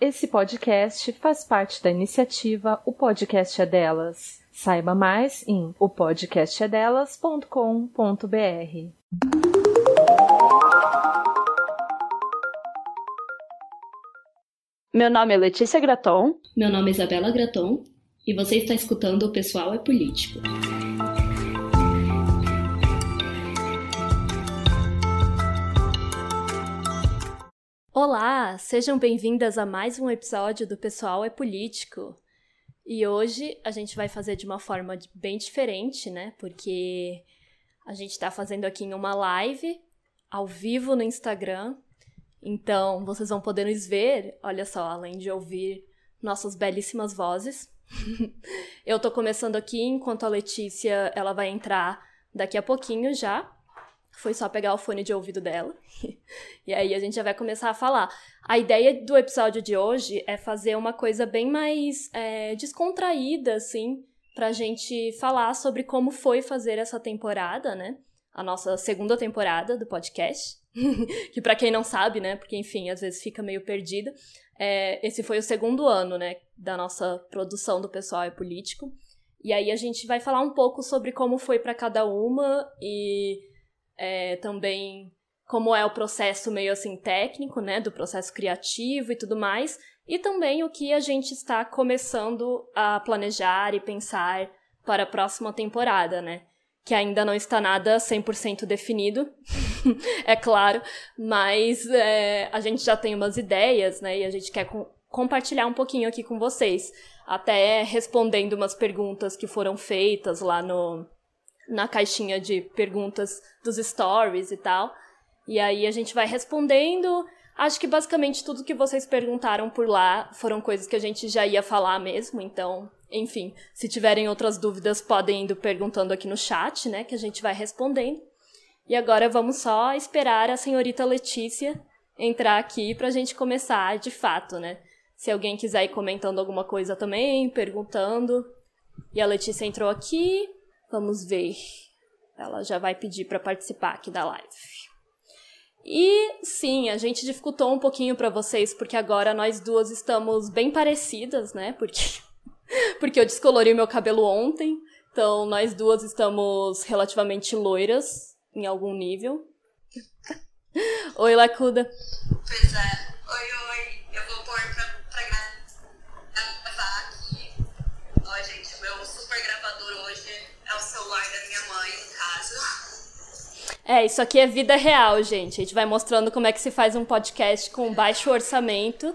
Esse podcast faz parte da iniciativa O Podcast é Delas. Saiba mais em opodcastedelas.com.br. Meu nome é Letícia Graton. Meu nome é Isabela Graton. E você está escutando O Pessoal é Político. Olá, sejam bem-vindas a mais um episódio do Pessoal é Político. E hoje a gente vai fazer de uma forma bem diferente, né? Porque a gente está fazendo aqui em uma live ao vivo no Instagram. Então vocês vão poder nos ver, olha só, além de ouvir nossas belíssimas vozes. Eu tô começando aqui enquanto a Letícia ela vai entrar daqui a pouquinho já. Foi só pegar o fone de ouvido dela. e aí a gente já vai começar a falar. A ideia do episódio de hoje é fazer uma coisa bem mais é, descontraída, assim, pra gente falar sobre como foi fazer essa temporada, né? A nossa segunda temporada do podcast. que para quem não sabe, né? Porque, enfim, às vezes fica meio perdida. É, esse foi o segundo ano, né? Da nossa produção do Pessoal e Político. E aí a gente vai falar um pouco sobre como foi para cada uma e é, também como é o processo meio assim técnico, né, do processo criativo e tudo mais, e também o que a gente está começando a planejar e pensar para a próxima temporada, né? Que ainda não está nada 100% definido, é claro, mas é, a gente já tem umas ideias, né? E a gente quer com compartilhar um pouquinho aqui com vocês, até respondendo umas perguntas que foram feitas lá no, na caixinha de perguntas dos stories e tal. E aí a gente vai respondendo. Acho que basicamente tudo que vocês perguntaram por lá foram coisas que a gente já ia falar mesmo, então, enfim, se tiverem outras dúvidas, podem indo perguntando aqui no chat, né, que a gente vai respondendo. E agora vamos só esperar a senhorita Letícia entrar aqui pra gente começar de fato, né? Se alguém quiser ir comentando alguma coisa também, perguntando. E a Letícia entrou aqui. Vamos ver. Ela já vai pedir para participar aqui da live. E sim, a gente dificultou um pouquinho para vocês porque agora nós duas estamos bem parecidas, né? Porque porque eu descolori meu cabelo ontem. Então nós duas estamos relativamente loiras em algum nível. oi, Lacuda. Pois é. Oi, oi. É, isso aqui é vida real, gente. A gente vai mostrando como é que se faz um podcast com baixo orçamento.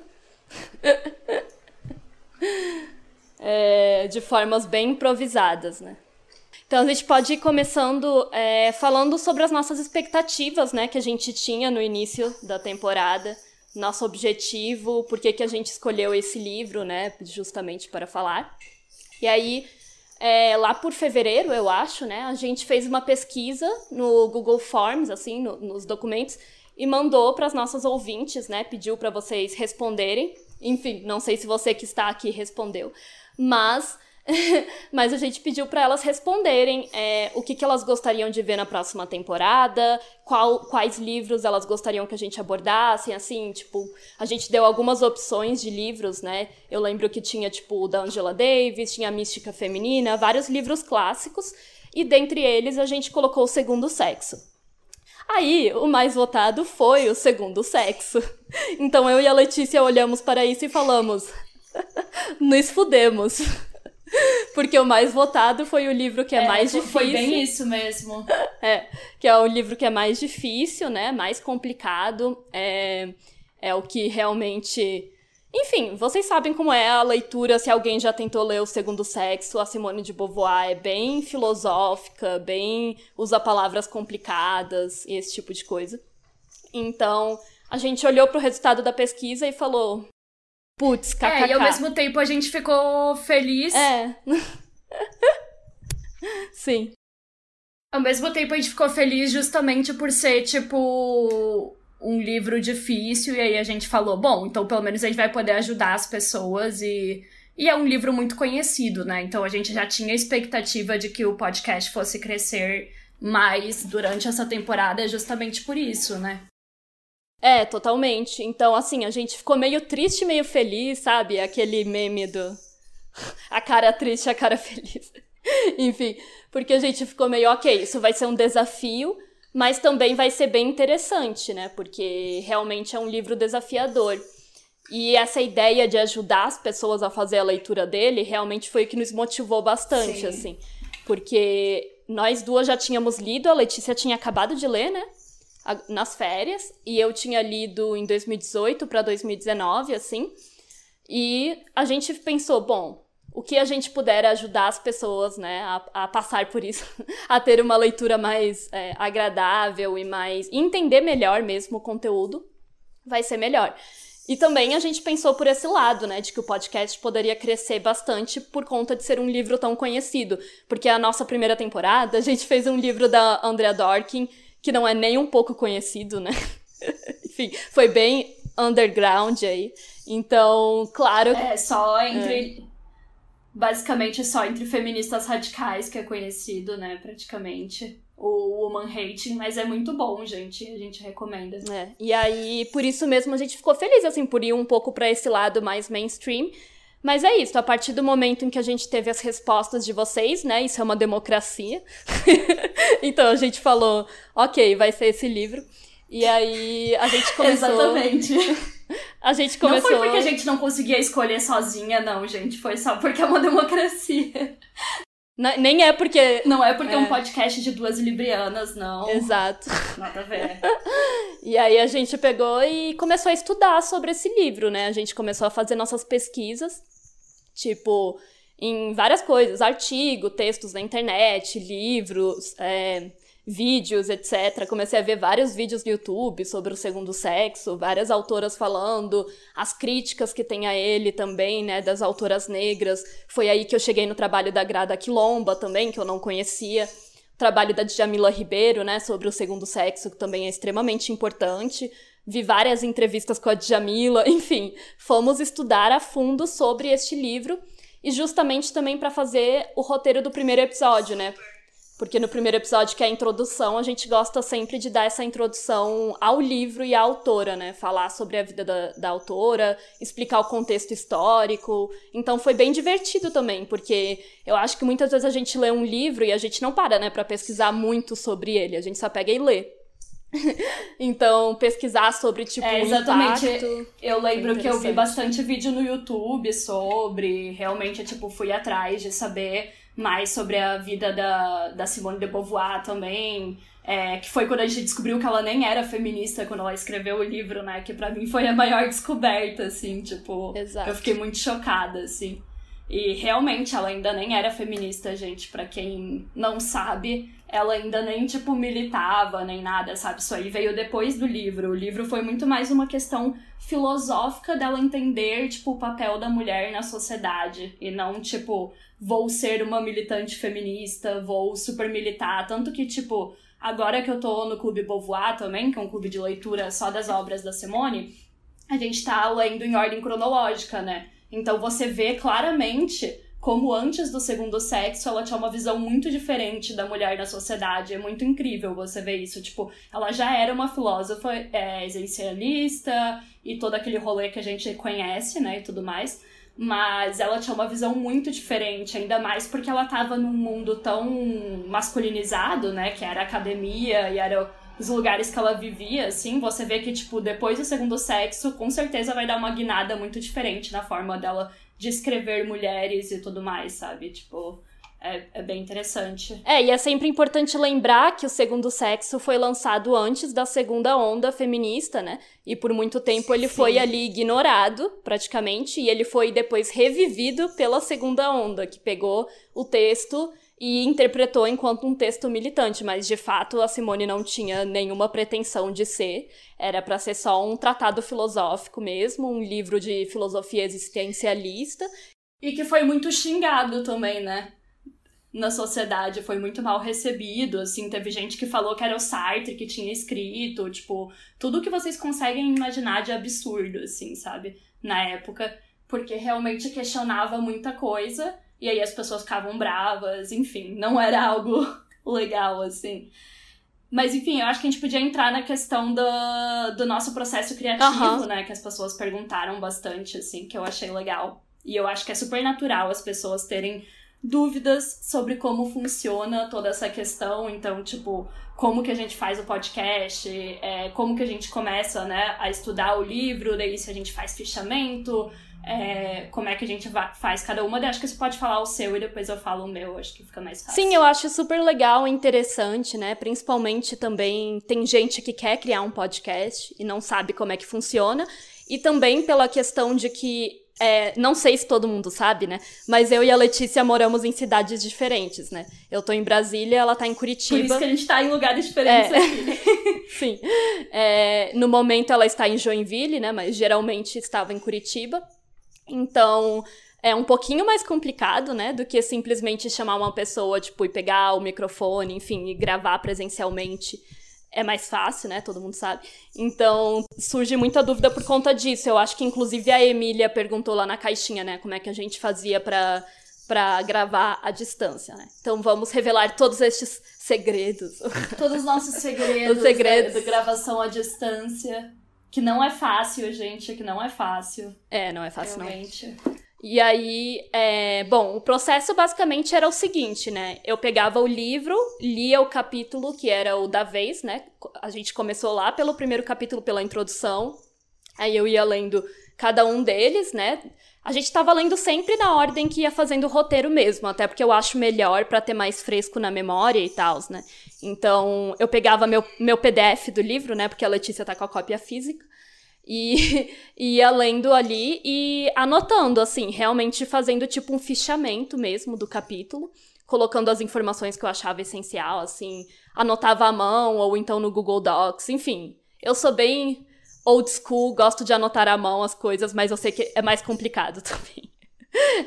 é, de formas bem improvisadas, né? Então a gente pode ir começando é, falando sobre as nossas expectativas, né, que a gente tinha no início da temporada, nosso objetivo, por que, que a gente escolheu esse livro, né, justamente para falar. E aí é, lá por fevereiro, eu acho, né? A gente fez uma pesquisa no Google Forms, assim, no, nos documentos, e mandou para as nossas ouvintes, né? Pediu para vocês responderem. Enfim, não sei se você que está aqui respondeu, mas Mas a gente pediu para elas responderem é, o que, que elas gostariam de ver na próxima temporada, qual, quais livros elas gostariam que a gente abordasse, assim, tipo, a gente deu algumas opções de livros, né? Eu lembro que tinha, tipo, o da Angela Davis, tinha a Mística Feminina, vários livros clássicos, e dentre eles a gente colocou o Segundo Sexo. Aí, o mais votado foi o Segundo Sexo. Então eu e a Letícia olhamos para isso e falamos: nos fudemos. Porque o mais votado foi o livro que é, é mais difícil. Foi bem isso mesmo. É, que é o livro que é mais difícil, né? Mais complicado. É, é o que realmente. Enfim, vocês sabem como é a leitura, se alguém já tentou ler O Segundo Sexo, a Simone de Beauvoir é bem filosófica, bem usa palavras complicadas e esse tipo de coisa. Então, a gente olhou para o resultado da pesquisa e falou: Putz, kkk. É, e ao mesmo tempo a gente ficou feliz. É. Sim. Ao mesmo tempo a gente ficou feliz justamente por ser, tipo, um livro difícil. E aí a gente falou, bom, então pelo menos a gente vai poder ajudar as pessoas e. E é um livro muito conhecido, né? Então a gente já tinha expectativa de que o podcast fosse crescer mais durante essa temporada justamente por isso, né? É, totalmente. Então, assim, a gente ficou meio triste, meio feliz, sabe? Aquele meme do. a cara triste, a cara feliz. Enfim, porque a gente ficou meio, ok, isso vai ser um desafio, mas também vai ser bem interessante, né? Porque realmente é um livro desafiador. E essa ideia de ajudar as pessoas a fazer a leitura dele realmente foi o que nos motivou bastante, Sim. assim. Porque nós duas já tínhamos lido, a Letícia tinha acabado de ler, né? Nas férias, e eu tinha lido em 2018 para 2019, assim. E a gente pensou, bom, o que a gente puder ajudar as pessoas, né, a, a passar por isso, a ter uma leitura mais é, agradável e mais. entender melhor mesmo o conteúdo, vai ser melhor. E também a gente pensou por esse lado, né, de que o podcast poderia crescer bastante por conta de ser um livro tão conhecido. Porque a nossa primeira temporada, a gente fez um livro da Andrea Dorkin, que não é nem um pouco conhecido, né? Enfim, foi bem underground aí. Então, claro. É, só entre. É. Basicamente só entre feministas radicais que é conhecido, né, praticamente o Woman Hating, mas é muito bom, gente. A gente recomenda. É. E aí, por isso mesmo, a gente ficou feliz, assim, por ir um pouco para esse lado mais mainstream. Mas é isso, a partir do momento em que a gente teve as respostas de vocês, né? Isso é uma democracia. então a gente falou, ok, vai ser esse livro. E aí a gente começou. Exatamente. A gente começou. Não foi porque a gente não conseguia escolher sozinha, não, gente. Foi só porque é uma democracia. Nem é porque. Não é porque é um podcast de duas librianas, não. Exato. Nada a ver. e aí a gente pegou e começou a estudar sobre esse livro, né? A gente começou a fazer nossas pesquisas, tipo, em várias coisas, artigo, textos na internet, livros, é, vídeos, etc. Comecei a ver vários vídeos no YouTube sobre o segundo sexo, várias autoras falando, as críticas que tem a ele também, né, das autoras negras. Foi aí que eu cheguei no trabalho da Grada Quilomba também, que eu não conhecia. O trabalho da Djamila Ribeiro, né, sobre o segundo sexo, que também é extremamente importante. Vi várias entrevistas com a Djamila, enfim, fomos estudar a fundo sobre este livro e justamente também para fazer o roteiro do primeiro episódio, né? Porque no primeiro episódio, que é a introdução, a gente gosta sempre de dar essa introdução ao livro e à autora, né? Falar sobre a vida da, da autora, explicar o contexto histórico. Então foi bem divertido também, porque eu acho que muitas vezes a gente lê um livro e a gente não para, né, para pesquisar muito sobre ele. A gente só pega e lê. então, pesquisar sobre, tipo, é, exatamente. Impacto, eu lembro que eu vi bastante vídeo no YouTube sobre, realmente, tipo, fui atrás de saber mais sobre a vida da, da Simone de Beauvoir também. É, que foi quando a gente descobriu que ela nem era feminista quando ela escreveu o livro, né? Que para mim foi a maior descoberta, assim, tipo. Exato. Eu fiquei muito chocada, assim. E realmente ela ainda nem era feminista, gente. para quem não sabe, ela ainda nem, tipo, militava nem nada, sabe? Isso aí veio depois do livro. O livro foi muito mais uma questão filosófica dela entender, tipo, o papel da mulher na sociedade. E não, tipo, vou ser uma militante feminista, vou super militar. Tanto que, tipo, agora que eu tô no Clube Beauvoir também, que é um clube de leitura só das obras da Simone, a gente tá lendo em ordem cronológica, né? Então você vê claramente como antes do segundo sexo ela tinha uma visão muito diferente da mulher na sociedade. É muito incrível você ver isso. Tipo, ela já era uma filósofa é, existencialista e todo aquele rolê que a gente conhece, né, e tudo mais. Mas ela tinha uma visão muito diferente, ainda mais porque ela estava num mundo tão masculinizado, né, que era academia e era os lugares que ela vivia, assim, você vê que, tipo, depois do segundo sexo, com certeza vai dar uma guinada muito diferente na forma dela de escrever mulheres e tudo mais, sabe? Tipo, é, é, bem interessante. É, e é sempre importante lembrar que o segundo sexo foi lançado antes da segunda onda feminista, né? E por muito tempo ele Sim. foi ali ignorado, praticamente, e ele foi depois revivido pela segunda onda, que pegou o texto e interpretou enquanto um texto militante, mas de fato a Simone não tinha nenhuma pretensão de ser, era para ser só um tratado filosófico mesmo, um livro de filosofia existencialista. E que foi muito xingado também, né? Na sociedade, foi muito mal recebido, assim, teve gente que falou que era o Sartre que tinha escrito, tipo, tudo que vocês conseguem imaginar de absurdo, assim, sabe? Na época, porque realmente questionava muita coisa e aí as pessoas ficavam bravas, enfim, não era algo legal, assim. Mas enfim, eu acho que a gente podia entrar na questão do, do nosso processo criativo, Aham. né? Que as pessoas perguntaram bastante, assim, que eu achei legal. E eu acho que é super natural as pessoas terem dúvidas sobre como funciona toda essa questão. Então, tipo, como que a gente faz o podcast, é, como que a gente começa, né, a estudar o livro, daí se a gente faz fichamento, é, como é que a gente faz cada uma. Daí acho que você pode falar o seu e depois eu falo o meu, acho que fica mais fácil. Sim, eu acho super legal e interessante, né? Principalmente também tem gente que quer criar um podcast e não sabe como é que funciona. E também pela questão de que, é, não sei se todo mundo sabe, né? Mas eu e a Letícia moramos em cidades diferentes, né? Eu tô em Brasília, ela tá em Por isso Curitiba. que a gente tá em lugares diferentes É. aqui. Sim. É, no momento ela está em Joinville, né? Mas geralmente estava em Curitiba. Então é um pouquinho mais complicado, né? Do que simplesmente chamar uma pessoa, tipo, e pegar o microfone, enfim, e gravar presencialmente. É mais fácil, né? Todo mundo sabe. Então, surge muita dúvida por conta disso. Eu acho que, inclusive, a Emília perguntou lá na caixinha, né? Como é que a gente fazia pra, pra gravar à distância, né? Então, vamos revelar todos estes segredos. Todos os nossos segredos, Os segredos. Da, da gravação à distância. Que não é fácil, gente, que não é fácil. É, não é fácil, não. realmente. E aí, é, bom, o processo basicamente era o seguinte, né? Eu pegava o livro, lia o capítulo que era o da vez, né? A gente começou lá pelo primeiro capítulo, pela introdução. Aí eu ia lendo cada um deles, né? A gente tava lendo sempre na ordem que ia fazendo o roteiro mesmo, até porque eu acho melhor pra ter mais fresco na memória e tal, né? Então, eu pegava meu, meu PDF do livro, né? Porque a Letícia tá com a cópia física. E e ia lendo ali e anotando, assim, realmente fazendo tipo um fichamento mesmo do capítulo, colocando as informações que eu achava essencial, assim, anotava à mão ou então no Google Docs, enfim. Eu sou bem old school, gosto de anotar à mão as coisas, mas eu sei que é mais complicado também.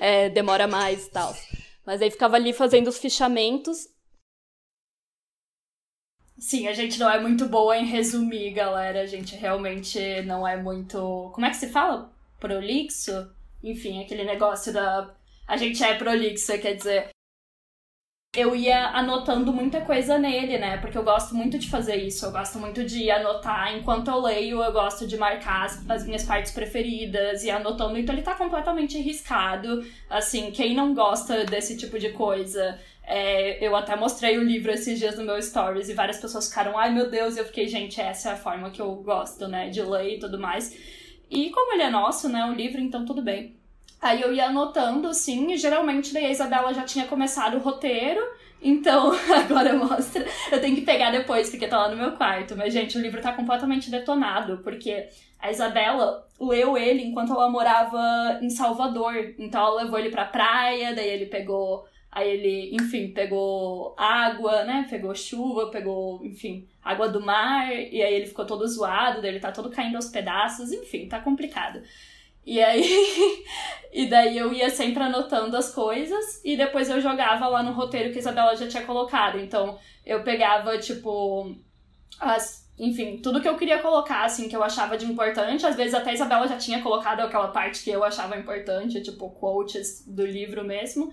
É, demora mais e tal. Mas aí ficava ali fazendo os fichamentos. Sim, a gente não é muito boa em resumir, galera. A gente realmente não é muito. Como é que se fala? Prolixo? Enfim, aquele negócio da. A gente é prolixo, quer dizer. Eu ia anotando muita coisa nele, né? Porque eu gosto muito de fazer isso. Eu gosto muito de anotar enquanto eu leio. Eu gosto de marcar as, as minhas partes preferidas e anotando. Então ele tá completamente riscado. Assim, quem não gosta desse tipo de coisa é, eu até mostrei o livro esses dias no meu stories e várias pessoas ficaram, ai meu Deus, e eu fiquei, gente, essa é a forma que eu gosto, né, de ler e tudo mais. E como ele é nosso, né, o livro, então tudo bem. Aí eu ia anotando, assim, e geralmente daí a Isabela já tinha começado o roteiro, então agora mostra. Eu tenho que pegar depois, porque tá lá no meu quarto. Mas, gente, o livro tá completamente detonado, porque a Isabela leu ele enquanto ela morava em Salvador. Então ela levou ele pra praia, daí ele pegou Aí ele, enfim, pegou água, né? Pegou chuva, pegou, enfim, água do mar. E aí ele ficou todo zoado, daí ele tá todo caindo aos pedaços. Enfim, tá complicado. E aí. e daí eu ia sempre anotando as coisas. E depois eu jogava lá no roteiro que a Isabela já tinha colocado. Então eu pegava, tipo. As, enfim, tudo que eu queria colocar, assim, que eu achava de importante. Às vezes até a Isabela já tinha colocado aquela parte que eu achava importante, tipo, quotes do livro mesmo.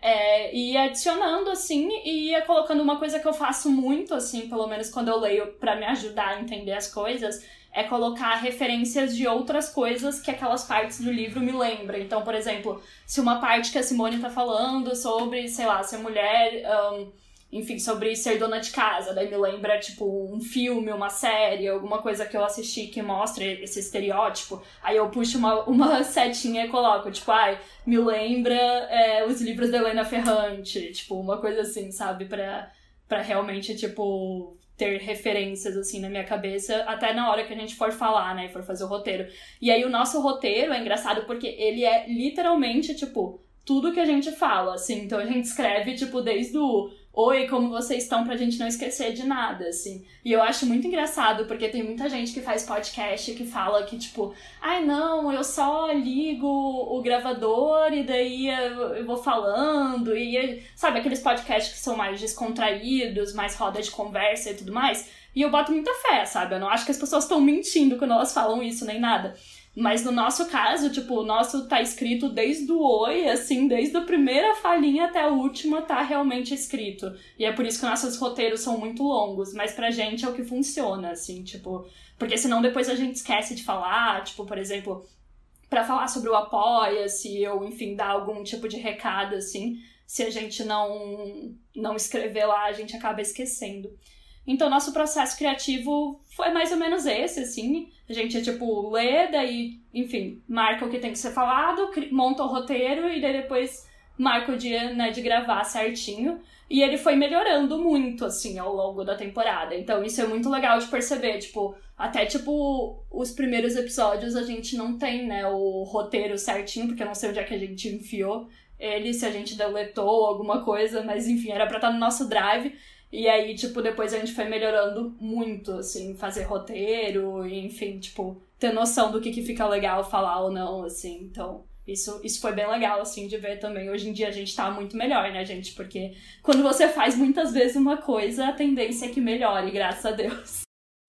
É, e adicionando, assim, e ia colocando uma coisa que eu faço muito, assim, pelo menos quando eu leio pra me ajudar a entender as coisas, é colocar referências de outras coisas que aquelas partes do livro me lembram. Então, por exemplo, se uma parte que a Simone tá falando sobre, sei lá, ser mulher, um, enfim, sobre ser dona de casa, daí me lembra, tipo, um filme, uma série, alguma coisa que eu assisti que mostra esse estereótipo, aí eu puxo uma, uma setinha e coloco, tipo, ai, me lembra é, os livros da Helena Ferrante, tipo, uma coisa assim, sabe, pra, pra realmente, tipo, ter referências, assim, na minha cabeça, até na hora que a gente for falar, né, e for fazer o roteiro. E aí o nosso roteiro é engraçado porque ele é literalmente, tipo, tudo que a gente fala, assim, então a gente escreve, tipo, desde o Oi, como vocês estão pra gente não esquecer de nada, assim. E eu acho muito engraçado, porque tem muita gente que faz podcast que fala que, tipo, ai não, eu só ligo o gravador e daí eu, vou falando, e sabe, aqueles podcasts que são mais descontraídos, mais roda de conversa e tudo mais. E eu boto muita fé, sabe? Eu não acho que as pessoas estão mentindo quando elas falam isso, nem nada. Mas no nosso caso, tipo, o nosso tá escrito desde o oi, assim, desde a primeira falinha até a última tá realmente escrito. E é por isso que nossos roteiros são muito longos, mas pra gente é o que funciona, assim, tipo, porque senão depois a gente esquece de falar, tipo, por exemplo, para falar sobre o apoia-se ou enfim, dar algum tipo de recado assim, se a gente não não escrever lá, a gente acaba esquecendo. Então, nosso processo criativo foi mais ou menos esse, assim. A gente, tipo, lê, daí, enfim, marca o que tem que ser falado, monta o roteiro e daí depois marca o dia, né, de gravar certinho. E ele foi melhorando muito, assim, ao longo da temporada. Então, isso é muito legal de perceber, tipo, até, tipo, os primeiros episódios a gente não tem, né, o roteiro certinho, porque eu não sei onde é que a gente enfiou ele, se a gente deletou alguma coisa, mas enfim, era pra estar no nosso drive. E aí, tipo, depois a gente foi melhorando muito, assim, fazer roteiro, enfim, tipo, ter noção do que, que fica legal falar ou não, assim. Então, isso, isso foi bem legal, assim, de ver também. Hoje em dia a gente tá muito melhor, né, gente? Porque quando você faz muitas vezes uma coisa, a tendência é que melhore, graças a Deus.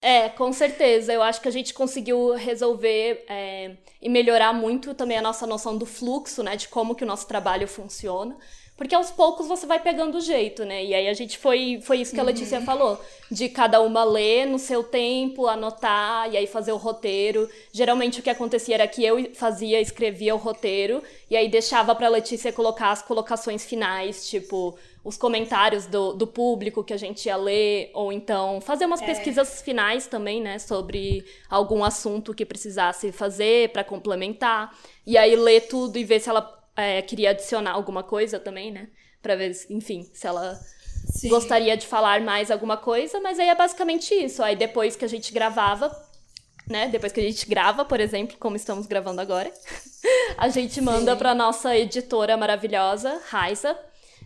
É, com certeza. Eu acho que a gente conseguiu resolver é, e melhorar muito também a nossa noção do fluxo, né? De como que o nosso trabalho funciona. Porque aos poucos você vai pegando o jeito, né? E aí a gente foi, foi isso que a uhum. Letícia uhum. falou. De cada uma ler no seu tempo, anotar e aí fazer o roteiro. Geralmente o que acontecia era que eu fazia, escrevia o roteiro e aí deixava pra Letícia colocar as colocações finais, tipo, os comentários do, do público que a gente ia ler, ou então fazer umas é. pesquisas finais também, né? Sobre algum assunto que precisasse fazer para complementar. E aí ler tudo e ver se ela é, queria adicionar alguma coisa também, né? Pra ver, enfim, se ela Sim. gostaria de falar mais alguma coisa, mas aí é basicamente isso. Aí depois que a gente gravava, né? Depois que a gente grava, por exemplo, como estamos gravando agora, a gente manda pra nossa editora maravilhosa, Raiza,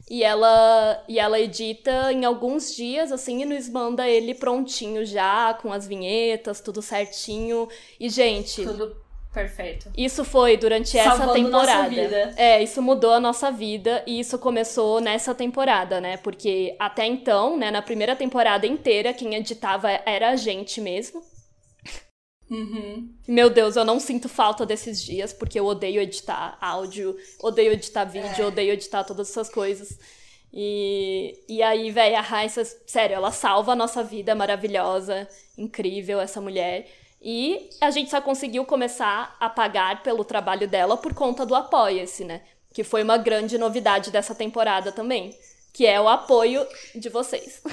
e ela, e ela edita em alguns dias, assim, e nos manda ele prontinho já, com as vinhetas, tudo certinho. E, gente. Tudo Perfeito. Isso foi durante Salvando essa temporada. Nossa vida. É, isso mudou a nossa vida e isso começou nessa temporada, né? Porque até então, né, na primeira temporada inteira, quem editava era a gente mesmo. Uhum. Meu Deus, eu não sinto falta desses dias, porque eu odeio editar áudio, odeio editar vídeo, é. odeio editar todas essas coisas. E, e aí, velho, a Raissa, sério, ela salva a nossa vida maravilhosa, incrível, essa mulher. E a gente só conseguiu começar a pagar pelo trabalho dela por conta do Apoia-se, né? Que foi uma grande novidade dessa temporada também. Que é o apoio de vocês.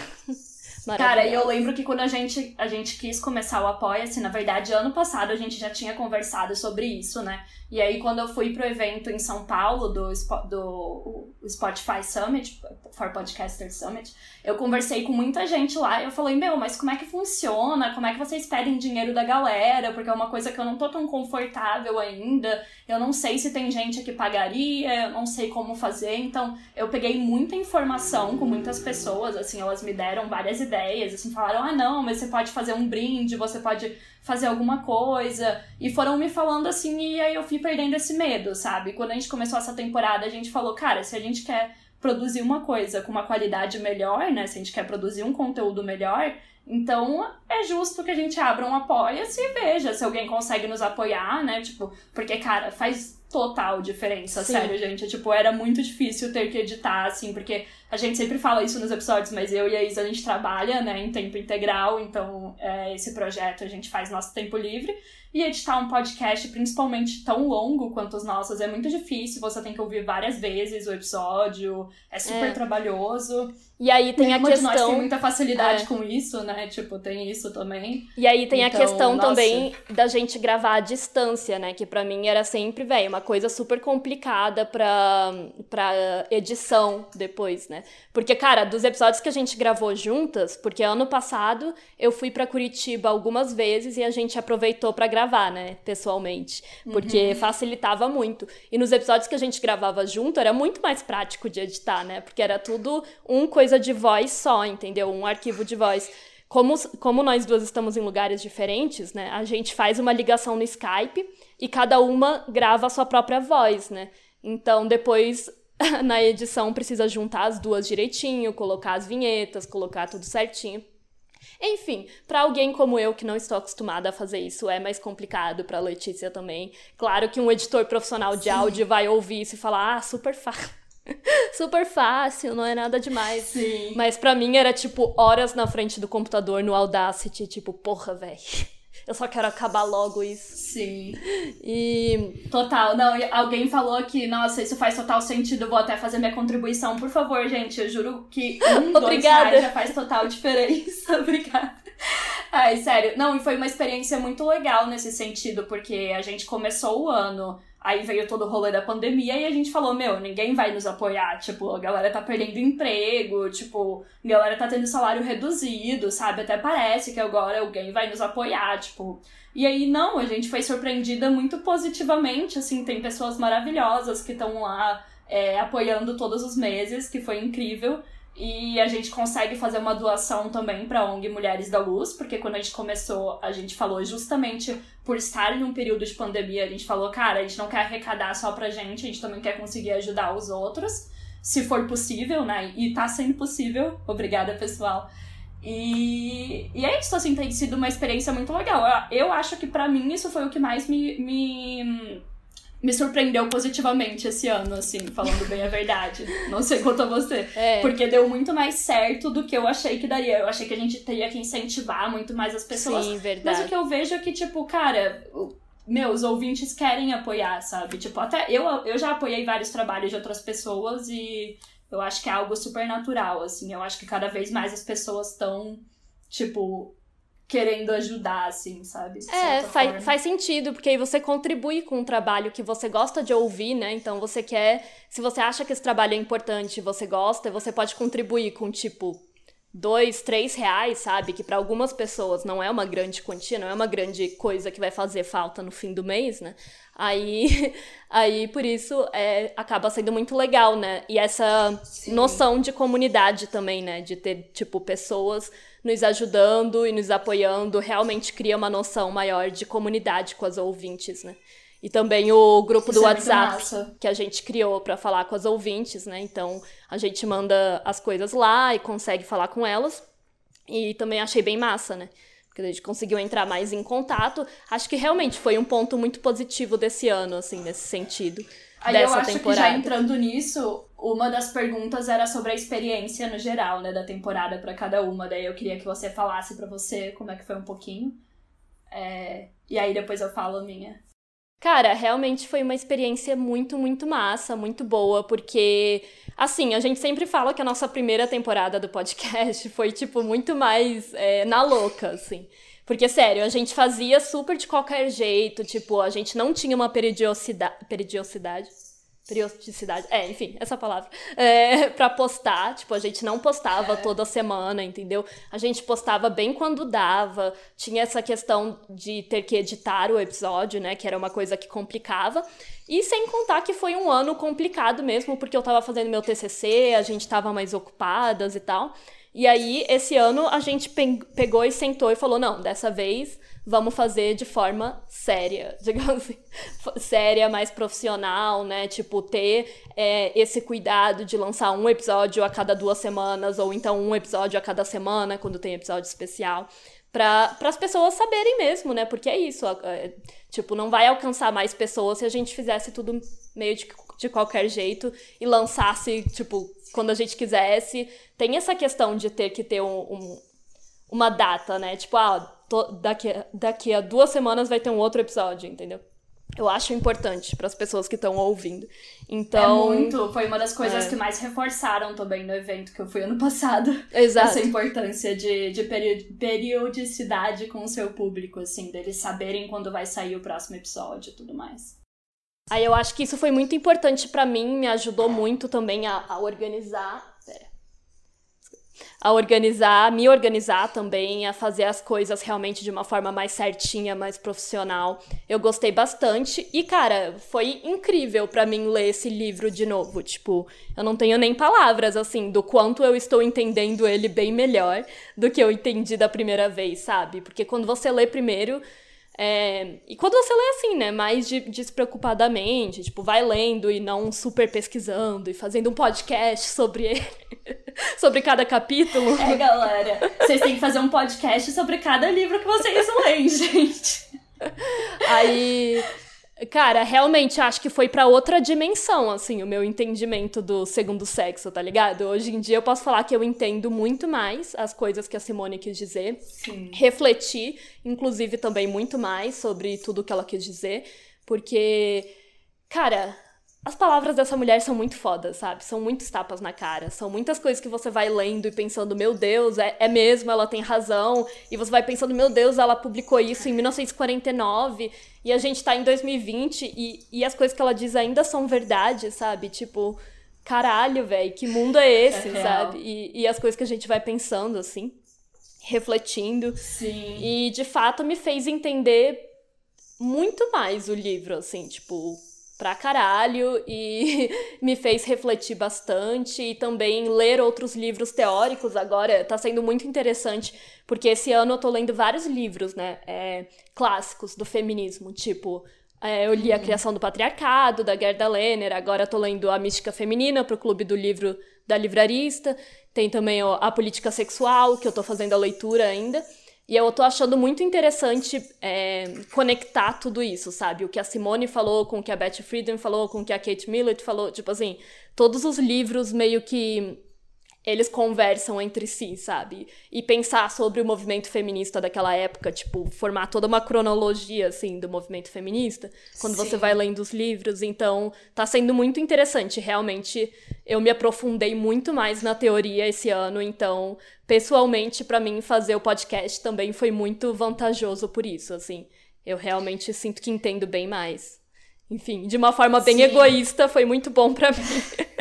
Cara, e eu lembro que quando a gente, a gente quis começar o Apoia-se, na verdade, ano passado a gente já tinha conversado sobre isso, né? E aí, quando eu fui pro evento em São Paulo, do, do Spotify Summit, for Podcaster Summit, eu conversei com muita gente lá e eu falei, meu, mas como é que funciona? Como é que vocês pedem dinheiro da galera? Porque é uma coisa que eu não tô tão confortável ainda. Eu não sei se tem gente que pagaria, eu não sei como fazer. Então, eu peguei muita informação com muitas pessoas, assim, elas me deram várias ideias, assim, falaram, ah, não, mas você pode fazer um brinde, você pode fazer alguma coisa. E foram me falando assim, e aí eu fui perdendo esse medo, sabe? Quando a gente começou essa temporada, a gente falou, cara, se a gente quer produzir uma coisa com uma qualidade melhor, né? Se a gente quer produzir um conteúdo melhor, então é justo que a gente abra um apoia-se e veja se alguém consegue nos apoiar, né? Tipo, porque, cara, faz total diferença, Sim. sério, gente. Tipo, era muito difícil ter que editar, assim, porque a gente sempre fala isso nos episódios, mas eu e a Isa, a gente trabalha, né, em tempo integral, então é, esse projeto a gente faz nosso tempo livre. E editar um podcast, principalmente tão longo quanto os nossos, é muito difícil. Você tem que ouvir várias vezes o episódio, é super é. trabalhoso. E aí tem Nenhuma a questão. De nós tem muita facilidade é. com isso, né? Tipo, tem isso também. E aí tem então, a questão nossa... também da gente gravar à distância, né? Que para mim era sempre, velho, uma coisa super complicada pra, pra edição depois, né? Porque, cara, dos episódios que a gente gravou juntas, porque ano passado eu fui para Curitiba algumas vezes e a gente aproveitou para gravar, né? Pessoalmente. Porque uhum. facilitava muito. E nos episódios que a gente gravava junto era muito mais prático de editar, né? Porque era tudo um coisa coisa de voz só, entendeu? Um arquivo de voz. Como, como nós duas estamos em lugares diferentes, né? A gente faz uma ligação no Skype e cada uma grava a sua própria voz, né? Então, depois, na edição, precisa juntar as duas direitinho, colocar as vinhetas, colocar tudo certinho. Enfim, para alguém como eu que não estou acostumada a fazer isso, é mais complicado para Letícia também. Claro que um editor profissional de Sim. áudio vai ouvir isso e falar: "Ah, super fácil". super fácil, não é nada demais. Sim. Mas para mim era tipo horas na frente do computador no Audacity, tipo, porra, velho. Eu só quero acabar logo isso. Sim. E. Total. Não, alguém falou que, nossa, isso faz total sentido. Vou até fazer minha contribuição. Por favor, gente. Eu juro que um, Obrigada. dois já faz total diferença. Obrigada. Ai, sério. Não, e foi uma experiência muito legal nesse sentido, porque a gente começou o ano Aí veio todo o rolê da pandemia e a gente falou, meu, ninguém vai nos apoiar. Tipo, a galera tá perdendo emprego, tipo, a galera tá tendo salário reduzido, sabe? Até parece que agora alguém vai nos apoiar, tipo. E aí, não, a gente foi surpreendida muito positivamente, assim, tem pessoas maravilhosas que estão lá é, apoiando todos os meses, que foi incrível. E a gente consegue fazer uma doação também para ONG Mulheres da Luz, porque quando a gente começou, a gente falou justamente por estar em um período de pandemia, a gente falou, cara, a gente não quer arrecadar só pra gente, a gente também quer conseguir ajudar os outros, se for possível, né? E tá sendo possível. Obrigada, pessoal. E, e é isso, assim, tem sido uma experiência muito legal. Eu, eu acho que para mim isso foi o que mais me, me me surpreendeu positivamente esse ano, assim, falando bem a verdade. Não sei quanto a você. É. Porque deu muito mais certo do que eu achei que daria. Eu achei que a gente teria que incentivar muito mais as pessoas. Sim, verdade. Mas o que eu vejo é que, tipo, cara, meus ouvintes querem apoiar, sabe? Tipo, até eu, eu já apoiei vários trabalhos de outras pessoas e eu acho que é algo super natural, assim. Eu acho que cada vez mais as pessoas estão, tipo, querendo ajudar, assim, sabe? é, faz, faz sentido, porque aí você contribui com um trabalho que você gosta de ouvir, né? Então você quer. Se você acha que esse trabalho é importante e você gosta, você pode contribuir com, tipo, dois, três reais, sabe? Que para algumas pessoas não é uma grande quantia, não é uma grande coisa que vai fazer falta no fim do mês, né? Aí, aí por isso, é, acaba sendo muito legal, né? E essa Sim. noção de comunidade também, né? De ter, tipo, pessoas nos ajudando e nos apoiando, realmente cria uma noção maior de comunidade com as ouvintes, né? E também o grupo Isso do é WhatsApp que a gente criou para falar com as ouvintes, né? Então a gente manda as coisas lá e consegue falar com elas. E também achei bem massa, né? Porque a gente conseguiu entrar mais em contato. Acho que realmente foi um ponto muito positivo desse ano, assim, nesse sentido. Aí dessa eu acho temporada. que já entrando nisso, uma das perguntas era sobre a experiência no geral, né, da temporada para cada uma. Daí eu queria que você falasse para você como é que foi um pouquinho. É... E aí depois eu falo a minha. Cara, realmente foi uma experiência muito, muito massa, muito boa, porque, assim, a gente sempre fala que a nossa primeira temporada do podcast foi, tipo, muito mais é, na louca, assim. Porque, sério, a gente fazia super de qualquer jeito, tipo, a gente não tinha uma periodicidade. Periodicidade, é, enfim, essa palavra, é, pra postar, tipo, a gente não postava é. toda semana, entendeu? A gente postava bem quando dava, tinha essa questão de ter que editar o episódio, né, que era uma coisa que complicava, e sem contar que foi um ano complicado mesmo, porque eu tava fazendo meu TCC, a gente tava mais ocupadas e tal, e aí, esse ano, a gente pegou e sentou e falou, não, dessa vez vamos fazer de forma séria, digamos assim, séria, mais profissional, né? Tipo, ter é, esse cuidado de lançar um episódio a cada duas semanas, ou então um episódio a cada semana, quando tem episódio especial, para as pessoas saberem mesmo, né? Porque é isso, é, tipo, não vai alcançar mais pessoas se a gente fizesse tudo meio de, de qualquer jeito e lançasse, tipo, quando a gente quisesse. Tem essa questão de ter que ter um, um uma data, né? Tipo, ah, daqui, daqui a duas semanas vai ter um outro episódio, entendeu? Eu acho importante para as pessoas que estão ouvindo. Então. É muito. Foi uma das coisas é. que mais reforçaram também no evento que eu fui ano passado. Exato. Essa importância de, de periodicidade com o seu público, assim, deles saberem quando vai sair o próximo episódio e tudo mais. Aí eu acho que isso foi muito importante para mim, me ajudou muito também a, a organizar a organizar, me organizar também, a fazer as coisas realmente de uma forma mais certinha, mais profissional. Eu gostei bastante e, cara, foi incrível para mim ler esse livro de novo. Tipo, eu não tenho nem palavras assim do quanto eu estou entendendo ele bem melhor do que eu entendi da primeira vez, sabe? Porque quando você lê primeiro, É, e quando você lê assim, né, mais de, despreocupadamente, tipo, vai lendo e não super pesquisando e fazendo um podcast sobre ele, sobre cada capítulo. É, galera, vocês têm que fazer um podcast sobre cada livro que vocês leem, gente. Aí Cara, realmente acho que foi para outra dimensão, assim, o meu entendimento do segundo sexo, tá ligado? Hoje em dia eu posso falar que eu entendo muito mais as coisas que a Simone quis dizer. Sim. Refleti, inclusive, também muito mais sobre tudo que ela quis dizer, porque, cara, as palavras dessa mulher são muito fodas, sabe? São muitos tapas na cara. São muitas coisas que você vai lendo e pensando, meu Deus, é, é mesmo, ela tem razão. E você vai pensando, meu Deus, ela publicou isso em 1949 e a gente tá em 2020 e, e as coisas que ela diz ainda são verdade, sabe? Tipo, caralho, velho, que mundo é esse, é sabe? E, e as coisas que a gente vai pensando, assim, refletindo. Sim. E de fato me fez entender muito mais o livro, assim, tipo pra caralho e me fez refletir bastante e também ler outros livros teóricos agora. Tá sendo muito interessante porque esse ano eu tô lendo vários livros, né, é, clássicos do feminismo, tipo é, eu li A Criação do Patriarcado, da Gerda Lerner, agora tô lendo A Mística Feminina pro Clube do Livro da Livrarista, tem também ó, A Política Sexual, que eu tô fazendo a leitura ainda, e eu tô achando muito interessante é, conectar tudo isso, sabe? O que a Simone falou com o que a Betty Friedan falou, com o que a Kate Millett falou. Tipo assim, todos os livros meio que eles conversam entre si, sabe? E pensar sobre o movimento feminista daquela época, tipo, formar toda uma cronologia, assim, do movimento feminista, quando Sim. você vai lendo os livros. Então, tá sendo muito interessante. Realmente, eu me aprofundei muito mais na teoria esse ano. Então, pessoalmente, para mim, fazer o podcast também foi muito vantajoso por isso, assim. Eu realmente sinto que entendo bem mais. Enfim, de uma forma bem Sim. egoísta, foi muito bom para mim.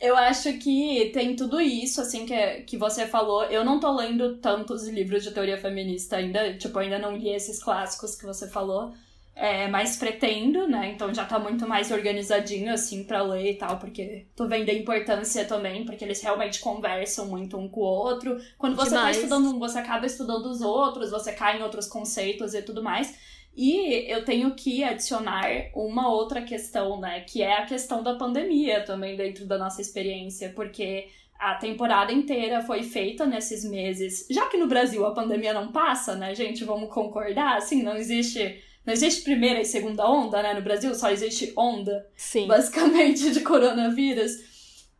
Eu acho que tem tudo isso, assim, que, que você falou. Eu não tô lendo tantos livros de teoria feminista ainda, tipo, ainda não li esses clássicos que você falou. É, mas pretendo, né? Então já tá muito mais organizadinho, assim, para ler e tal, porque tô vendo a importância também, porque eles realmente conversam muito um com o outro. Quando você tá Demais. tá estudando um, você acaba estudando os outros, você cai em outros conceitos e tudo mais. E eu tenho que adicionar uma outra questão, né? Que é a questão da pandemia também dentro da nossa experiência, porque a temporada inteira foi feita nesses meses. Já que no Brasil a pandemia não passa, né, gente? Vamos concordar? Assim, não existe. Não existe primeira e segunda onda, né? No Brasil só existe onda, Sim. basicamente, de coronavírus.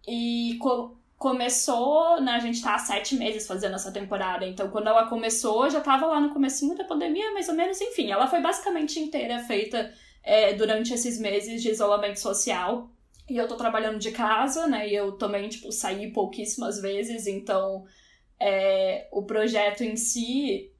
E começou, né, a gente tá há sete meses fazendo essa temporada, então quando ela começou, já tava lá no comecinho da pandemia, mais ou menos, enfim, ela foi basicamente inteira feita é, durante esses meses de isolamento social, e eu tô trabalhando de casa, né, e eu também, tipo, saí pouquíssimas vezes, então é, o projeto em si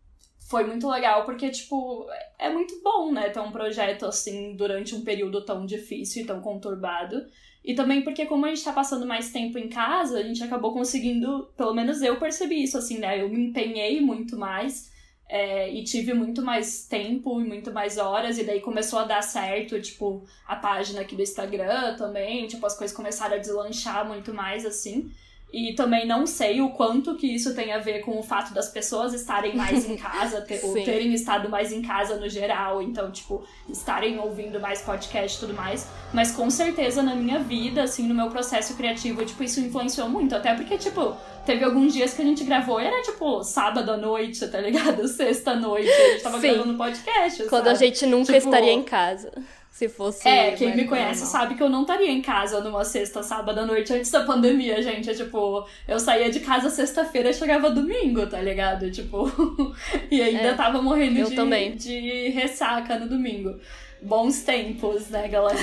foi muito legal, porque, tipo, é muito bom, né, ter um projeto assim durante um período tão difícil e tão conturbado, e também porque, como a gente tá passando mais tempo em casa, a gente acabou conseguindo, pelo menos eu percebi isso, assim, né? Eu me empenhei muito mais é, e tive muito mais tempo e muito mais horas, e daí começou a dar certo, tipo, a página aqui do Instagram também, tipo, as coisas começaram a deslanchar muito mais, assim. E também não sei o quanto que isso tem a ver com o fato das pessoas estarem mais em casa, ter, ou terem estado mais em casa no geral, então, tipo, estarem ouvindo mais podcast e tudo mais. Mas com certeza na minha vida, assim, no meu processo criativo, tipo, isso influenciou muito. Até porque, tipo, teve alguns dias que a gente gravou e era, tipo, sábado à noite, tá ligado? Sexta noite, a gente tava Sim. gravando podcast. Quando sabe? a gente nunca tipo, estaria em casa. Se fosse. É, quem me conhece normal. sabe que eu não estaria em casa numa sexta, sábado à noite antes da pandemia, gente. É tipo, eu saía de casa sexta-feira e chegava domingo, tá ligado? Tipo, e ainda é, tava morrendo de, também. de ressaca no domingo. Bons tempos, né, galera?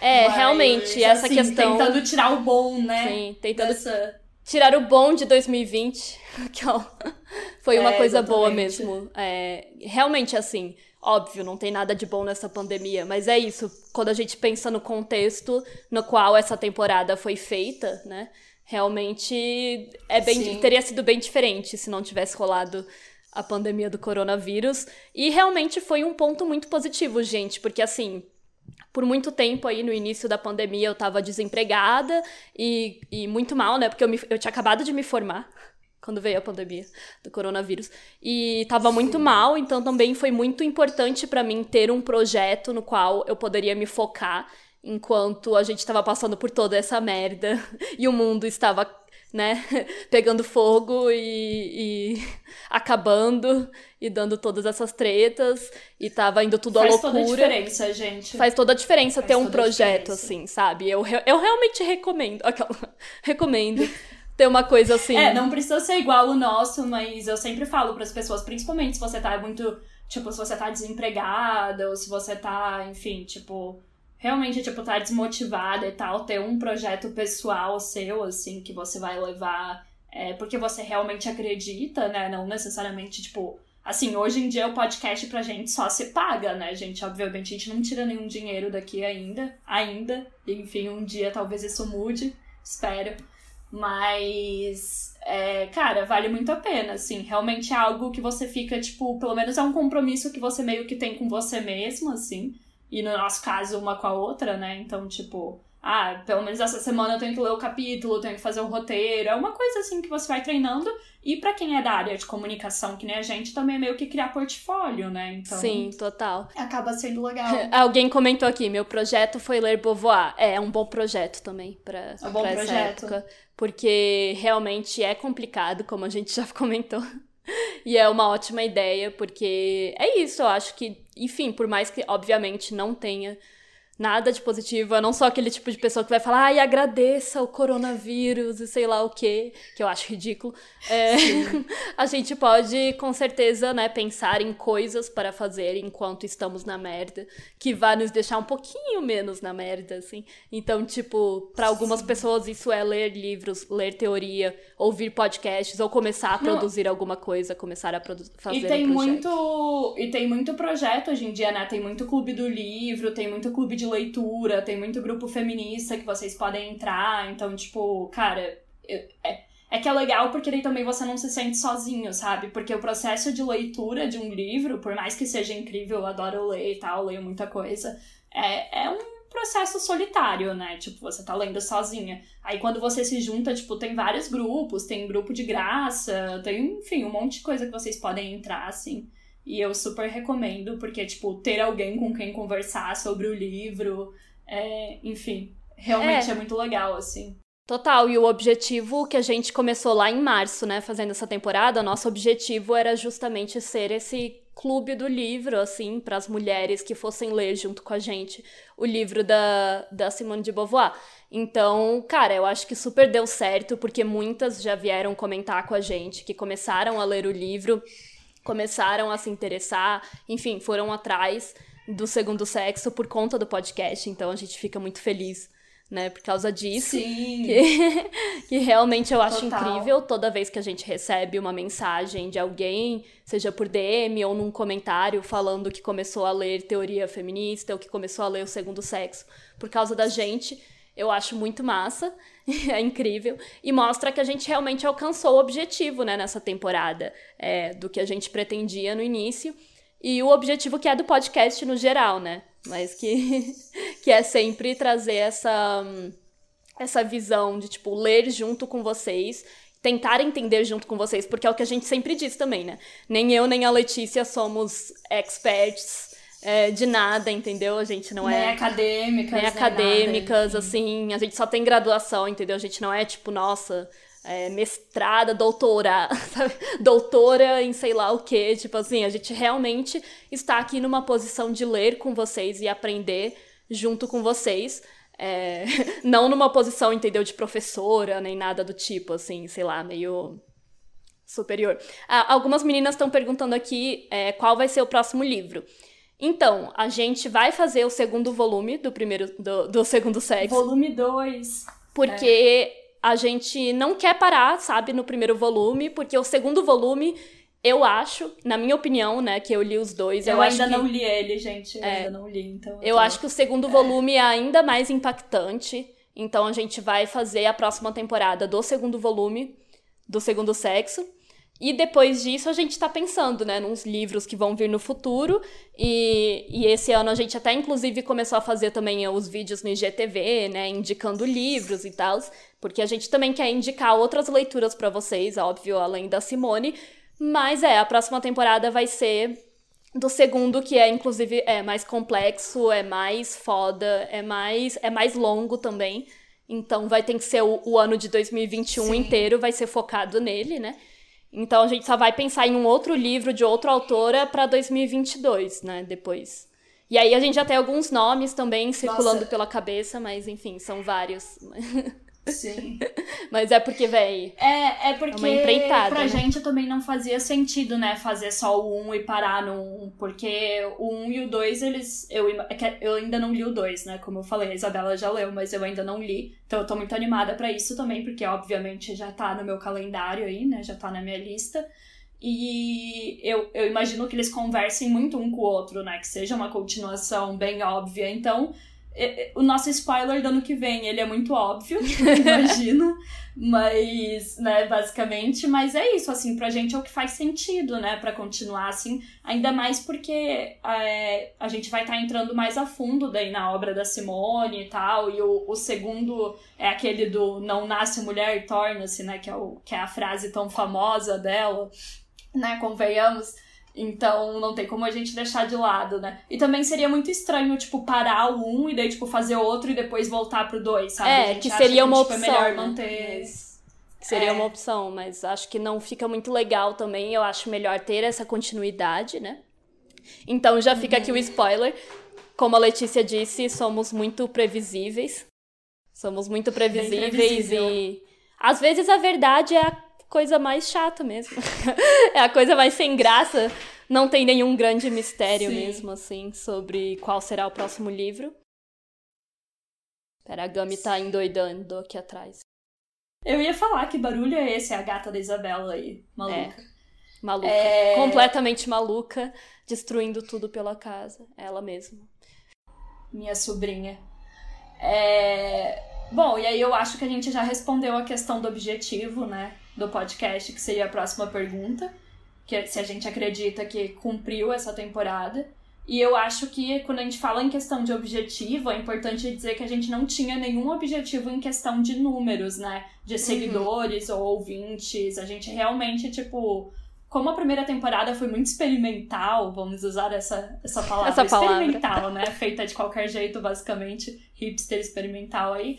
É, Mas, realmente, essa assim, questão. Tentando tirar o bom, né? Sim, tentando dessa... tirar o bom de 2020. Que, ó, foi uma é, coisa exatamente. boa mesmo. É, realmente, assim Óbvio, não tem nada de bom nessa pandemia, mas é isso. Quando a gente pensa no contexto no qual essa temporada foi feita, né? Realmente é bem, teria sido bem diferente se não tivesse rolado a pandemia do coronavírus. E realmente foi um ponto muito positivo, gente, porque assim, por muito tempo aí no início da pandemia eu tava desempregada e, e muito mal, né? Porque eu, me, eu tinha acabado de me formar. Quando veio a pandemia do coronavírus. E tava Sim. muito mal, então também foi muito importante para mim ter um projeto no qual eu poderia me focar enquanto a gente estava passando por toda essa merda e o mundo estava, né, pegando fogo e, e acabando e dando todas essas tretas e tava indo tudo Faz à loucura. Faz toda a diferença, gente. Faz toda a diferença Faz ter um projeto assim, sabe? Eu, eu realmente recomendo, aquela, recomendo ter uma coisa assim. É, não precisa ser igual o nosso, mas eu sempre falo para as pessoas, principalmente se você tá muito, tipo, se você tá desempregada ou se você tá, enfim, tipo, realmente, tipo, tá desmotivada e tal, ter um projeto pessoal seu, assim, que você vai levar é, porque você realmente acredita, né? Não necessariamente, tipo. Assim, hoje em dia o podcast pra gente só se paga, né, gente? Obviamente a gente não tira nenhum dinheiro daqui ainda. Ainda. Enfim, um dia talvez isso mude. Espero. Mas, é, cara, vale muito a pena, assim. Realmente é algo que você fica, tipo, pelo menos é um compromisso que você meio que tem com você mesmo, assim. E no nosso caso, uma com a outra, né? Então, tipo, ah, pelo menos essa semana eu tenho que ler o capítulo, tenho que fazer o roteiro. É uma coisa assim que você vai treinando. E para quem é da área de comunicação, que nem a gente, também é meio que criar portfólio, né? Então, Sim, total. Acaba sendo legal. Alguém comentou aqui, meu projeto foi ler Beauvoir. É, é um bom projeto também pra, é um bom pra projeto. essa época. Porque realmente é complicado, como a gente já comentou. E é uma ótima ideia, porque é isso, eu acho que, enfim, por mais que, obviamente, não tenha nada de positivo. Eu não sou aquele tipo de pessoa que vai falar, ai, agradeça o coronavírus e sei lá o quê, que eu acho ridículo. É, a gente pode, com certeza, né, pensar em coisas para fazer enquanto estamos na merda, que vai nos deixar um pouquinho menos na merda, assim. Então, tipo, para algumas Sim. pessoas isso é ler livros, ler teoria, ouvir podcasts ou começar a produzir não. alguma coisa, começar a fazer e tem um muito E tem muito projeto hoje em dia, né? Tem muito clube do livro, tem muito clube de de leitura, tem muito grupo feminista que vocês podem entrar. Então, tipo, cara, é, é que é legal porque daí também você não se sente sozinho, sabe? Porque o processo de leitura de um livro, por mais que seja incrível, eu adoro ler e tal, leio muita coisa, é, é um processo solitário, né? Tipo, você tá lendo sozinha. Aí quando você se junta, tipo, tem vários grupos, tem grupo de graça, tem, enfim, um monte de coisa que vocês podem entrar, assim. E eu super recomendo, porque, tipo, ter alguém com quem conversar sobre o livro, é, enfim, realmente é. é muito legal, assim. Total, e o objetivo que a gente começou lá em março, né, fazendo essa temporada, nosso objetivo era justamente ser esse clube do livro, assim, para as mulheres que fossem ler junto com a gente o livro da, da Simone de Beauvoir. Então, cara, eu acho que super deu certo, porque muitas já vieram comentar com a gente que começaram a ler o livro começaram a se interessar, enfim, foram atrás do segundo sexo por conta do podcast, então a gente fica muito feliz, né, por causa disso. Sim. Que, que realmente eu acho Total. incrível toda vez que a gente recebe uma mensagem de alguém, seja por DM ou num comentário falando que começou a ler teoria feminista ou que começou a ler o segundo sexo por causa da gente. Eu acho muito massa. é incrível. E mostra que a gente realmente alcançou o objetivo, né, nessa temporada, é, do que a gente pretendia no início. E o objetivo que é do podcast no geral, né? Mas que, que é sempre trazer essa, essa visão de, tipo, ler junto com vocês tentar entender junto com vocês, porque é o que a gente sempre diz também, né? Nem eu nem a Letícia somos experts é, de nada, entendeu? A gente não nem é. acadêmicas. Nem acadêmicas, nada, assim. A gente só tem graduação, entendeu? A gente não é tipo, nossa. É, mestrada, doutora, sabe? doutora em sei lá o que, tipo assim, a gente realmente está aqui numa posição de ler com vocês e aprender junto com vocês, é, não numa posição, entendeu, de professora, nem nada do tipo, assim, sei lá, meio superior. Ah, algumas meninas estão perguntando aqui é, qual vai ser o próximo livro. Então, a gente vai fazer o segundo volume do primeiro do, do segundo sexo. Volume 2. Porque é. a gente não quer parar, sabe, no primeiro volume, porque o segundo volume eu acho, na minha opinião, né, que eu li os dois. Eu, eu ainda que... não li ele, gente. Eu é, ainda não li, então. Eu, eu tô... acho que o segundo volume é ainda mais impactante. Então a gente vai fazer a próxima temporada do segundo volume, do segundo sexo. E depois disso a gente está pensando, né, nos livros que vão vir no futuro. E, e esse ano a gente até inclusive começou a fazer também os vídeos no IGTV, né, indicando livros e tal, porque a gente também quer indicar outras leituras para vocês, óbvio, além da Simone. Mas é, a próxima temporada vai ser do segundo, que é inclusive é mais complexo, é mais foda, é mais é mais longo também. Então vai ter que ser o, o ano de 2021 Sim. inteiro vai ser focado nele, né? Então a gente só vai pensar em um outro livro de outra autora para 2022, né, depois. E aí a gente já tem alguns nomes também circulando Nossa. pela cabeça, mas enfim, são vários. Sim. Mas é porque, véi. É, é porque é uma empreitada, pra né? gente também não fazia sentido, né? Fazer só o 1 um e parar no 1. Um, porque o 1 um e o 2, eles. Eu, é eu ainda não li o 2, né? Como eu falei, a Isabela já leu, mas eu ainda não li. Então eu tô muito animada para isso também, porque obviamente já tá no meu calendário aí, né? Já tá na minha lista. E eu, eu imagino que eles conversem muito um com o outro, né? Que seja uma continuação bem óbvia. Então o nosso spoiler do ano que vem, ele é muito óbvio, imagino, mas, né, basicamente, mas é isso, assim, pra gente é o que faz sentido, né, pra continuar, assim, ainda mais porque é, a gente vai estar tá entrando mais a fundo daí na obra da Simone e tal, e o, o segundo é aquele do não nasce mulher torna-se, né, que é, o, que é a frase tão famosa dela, né, convenhamos, então não tem como a gente deixar de lado, né? E também seria muito estranho, tipo, parar o um e daí, tipo, fazer outro e depois voltar pro dois, sabe? É, que seria que, uma tipo, opção. É melhor né? manter. Mas... Seria é. uma opção, mas acho que não fica muito legal também. Eu acho melhor ter essa continuidade, né? Então já fica uhum. aqui o spoiler. Como a Letícia disse, somos muito previsíveis. Somos muito previsíveis e às vezes a verdade é a coisa mais chata mesmo. é a coisa mais sem graça. Não tem nenhum grande mistério Sim. mesmo, assim, sobre qual será o próximo livro. Pera, a Gami tá endoidando aqui atrás. Eu ia falar que barulho é esse, é a gata da Isabela aí, maluca. É, maluca. É... Completamente maluca, destruindo tudo pela casa. Ela mesma. Minha sobrinha. É... Bom, e aí eu acho que a gente já respondeu a questão do objetivo, né? Do podcast, que seria a próxima pergunta, que é se a gente acredita que cumpriu essa temporada. E eu acho que quando a gente fala em questão de objetivo, é importante dizer que a gente não tinha nenhum objetivo em questão de números, né? De uhum. seguidores uhum. ou ouvintes. A gente realmente, tipo, como a primeira temporada foi muito experimental, vamos usar essa, essa palavra, essa palavra. experimental, né? Feita de qualquer jeito, basicamente, hipster experimental aí.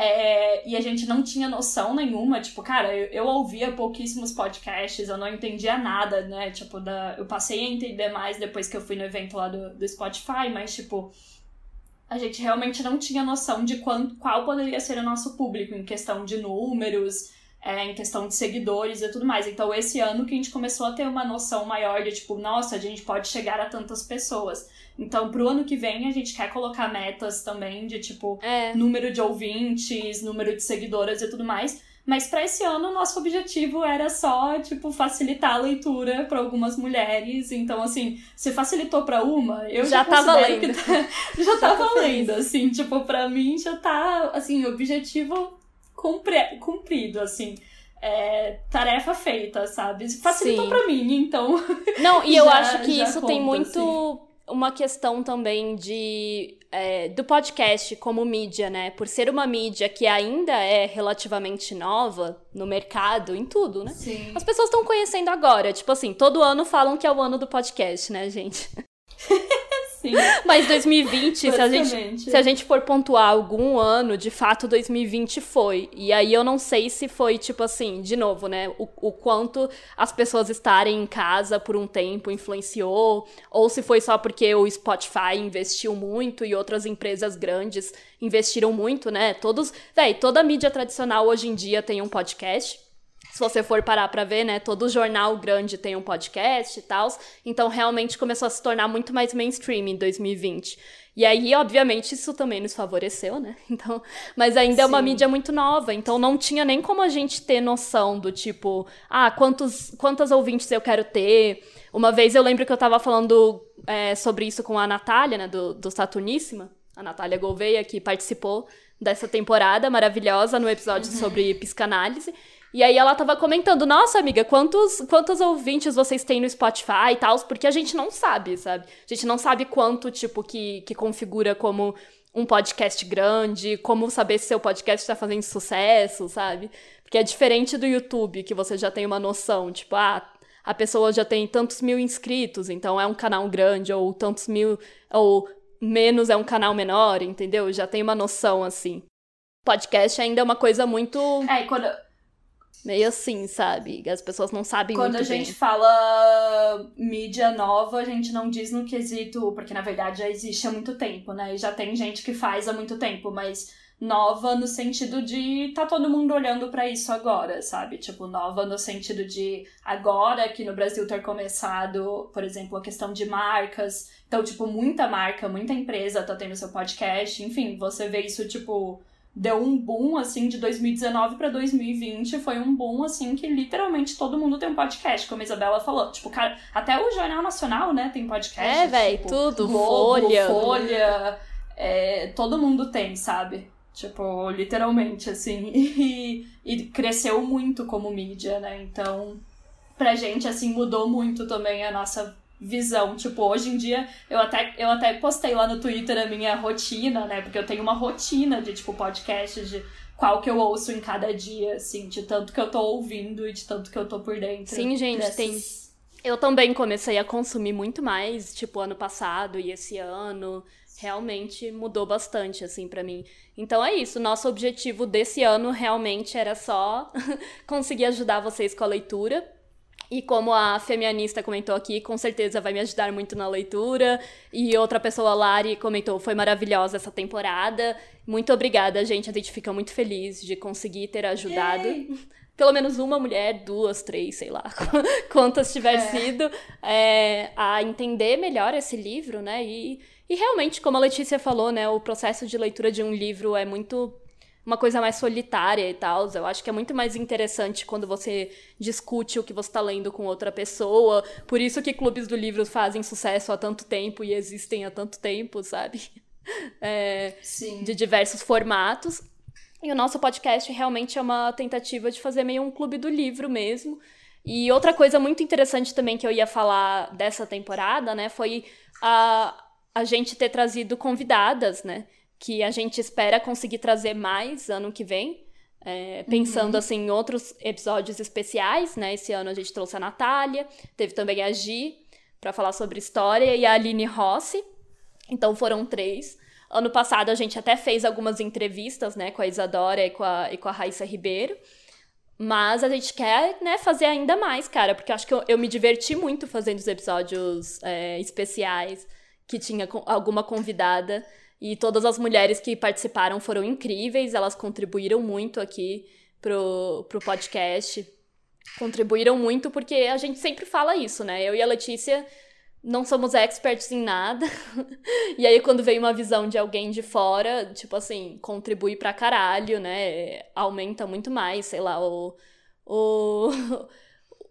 É, e a gente não tinha noção nenhuma, tipo, cara, eu, eu, ouvia pouquíssimos podcasts, eu não entendia nada, né? Tipo, da, eu passei a entender mais depois que eu fui no evento lá do, do Spotify, mas, tipo, a gente realmente não tinha noção de qual, qual poderia ser o nosso público em questão de números, é, em questão de seguidores e tudo mais. Então, esse ano que a gente começou a ter uma noção maior de, tipo, nossa, a gente pode chegar a tantas pessoas. Então, pro ano que vem, a gente quer colocar metas também de, tipo, é. número de ouvintes, número de seguidoras e tudo mais. Mas para esse ano, o nosso objetivo era só, tipo, facilitar a leitura para algumas mulheres. Então, assim, se facilitou para uma, eu já, já tá valendo. Tá, já, já tá valendo, assim, tipo, para mim já tá, assim, objetivo cumpri, cumprido, assim. É, tarefa feita, sabe? Facilitou para mim, então. Não, e eu já, acho que isso conta, tem muito assim uma questão também de é, do podcast como mídia, né? Por ser uma mídia que ainda é relativamente nova no mercado, em tudo, né? Sim. As pessoas estão conhecendo agora. Tipo assim, todo ano falam que é o ano do podcast, né, gente? Sim. Mas 2020, se a, gente, se a gente for pontuar algum ano, de fato 2020 foi. E aí eu não sei se foi, tipo assim, de novo, né? O, o quanto as pessoas estarem em casa por um tempo influenciou, ou se foi só porque o Spotify investiu muito e outras empresas grandes investiram muito, né? Todos. Véi, toda mídia tradicional hoje em dia tem um podcast se você for parar para ver, né, todo jornal grande tem um podcast e tal. Então, realmente começou a se tornar muito mais mainstream em 2020. E aí, obviamente, isso também nos favoreceu, né? Então, mas ainda Sim. é uma mídia muito nova, então não tinha nem como a gente ter noção do tipo, ah, quantos, quantas ouvintes eu quero ter. Uma vez eu lembro que eu tava falando é, sobre isso com a Natália, né, do, do Saturníssima, a Natália Gouveia, que participou dessa temporada maravilhosa no episódio uhum. sobre psicanálise. E aí ela tava comentando, nossa, amiga, quantos, quantos ouvintes vocês têm no Spotify e tal? Porque a gente não sabe, sabe? A gente não sabe quanto, tipo, que, que configura como um podcast grande, como saber se seu podcast tá fazendo sucesso, sabe? Porque é diferente do YouTube, que você já tem uma noção, tipo, ah, a pessoa já tem tantos mil inscritos, então é um canal grande, ou tantos mil, ou menos é um canal menor, entendeu? Já tem uma noção, assim. Podcast ainda é uma coisa muito. É, quando, meio assim, sabe? As pessoas não sabem Quando muito a gente bem. fala mídia nova, a gente não diz no quesito, porque na verdade já existe há muito tempo, né? E já tem gente que faz há muito tempo, mas nova no sentido de tá todo mundo olhando pra isso agora, sabe? Tipo, nova no sentido de agora aqui no Brasil ter começado, por exemplo, a questão de marcas. Então, tipo, muita marca, muita empresa tá tendo seu podcast. Enfim, você vê isso, tipo, deu um boom, assim, de 2019 pra 2020. Foi um boom, assim, que literalmente todo mundo tem um podcast, como a Isabela falou. Tipo, cara, até o Jornal Nacional, né, tem podcast. É, véi, tipo, tudo, Globo, Folha. Folha. é, todo mundo tem, sabe? Tipo, literalmente, assim. E, e cresceu muito como mídia, né? Então, pra gente, assim, mudou muito também a nossa visão. Tipo, hoje em dia, eu até, eu até postei lá no Twitter a minha rotina, né? Porque eu tenho uma rotina de, tipo, podcast de qual que eu ouço em cada dia, assim, de tanto que eu tô ouvindo e de tanto que eu tô por dentro. Sim, gente, dessas- tem. Eu também comecei a consumir muito mais, tipo, ano passado e esse ano. Realmente mudou bastante, assim, pra mim. Então é isso. Nosso objetivo desse ano realmente era só conseguir ajudar vocês com a leitura. E como a feminista comentou aqui, com certeza vai me ajudar muito na leitura. E outra pessoa, Lari, comentou, foi maravilhosa essa temporada. Muito obrigada, gente. A gente fica muito feliz de conseguir ter ajudado pelo menos uma mulher, duas, três, sei lá, quantas tiver É. sido, é, a entender melhor esse livro, né? E, e realmente, como a Letícia falou, né, o processo de leitura de um livro é muito uma coisa mais solitária e tal. Eu acho que é muito mais interessante quando você discute o que você está lendo com outra pessoa. Por isso que clubes do livro fazem sucesso há tanto tempo e existem há tanto tempo, sabe? É, Sim. de diversos formatos. E o nosso podcast realmente é uma tentativa de fazer meio um clube do livro mesmo. E outra coisa muito interessante também que eu ia falar dessa temporada, né, foi a, a gente ter trazido convidadas, né? Que a gente espera conseguir trazer mais ano que vem. é, pensando assim em outros episódios especiais, né? Esse ano a gente trouxe a Natália, teve também a Gi para falar sobre história e a Aline Rossi. Então foram três. Ano passado a gente até fez algumas entrevistas, né, com a Isadora e com a, e com a Raíssa Ribeiro. Mas a gente quer, né, fazer ainda mais, cara, porque eu acho que eu, eu me diverti muito fazendo os episódios é, especiais, que tinha alguma convidada. E todas as mulheres que participaram foram incríveis, elas contribuíram muito aqui pro, pro podcast. Contribuíram muito porque a gente sempre fala isso, né? Eu e a Letícia não somos experts em nada. e aí, quando vem uma visão de alguém de fora, tipo assim, contribui pra caralho, né? Aumenta muito mais, sei lá, o. o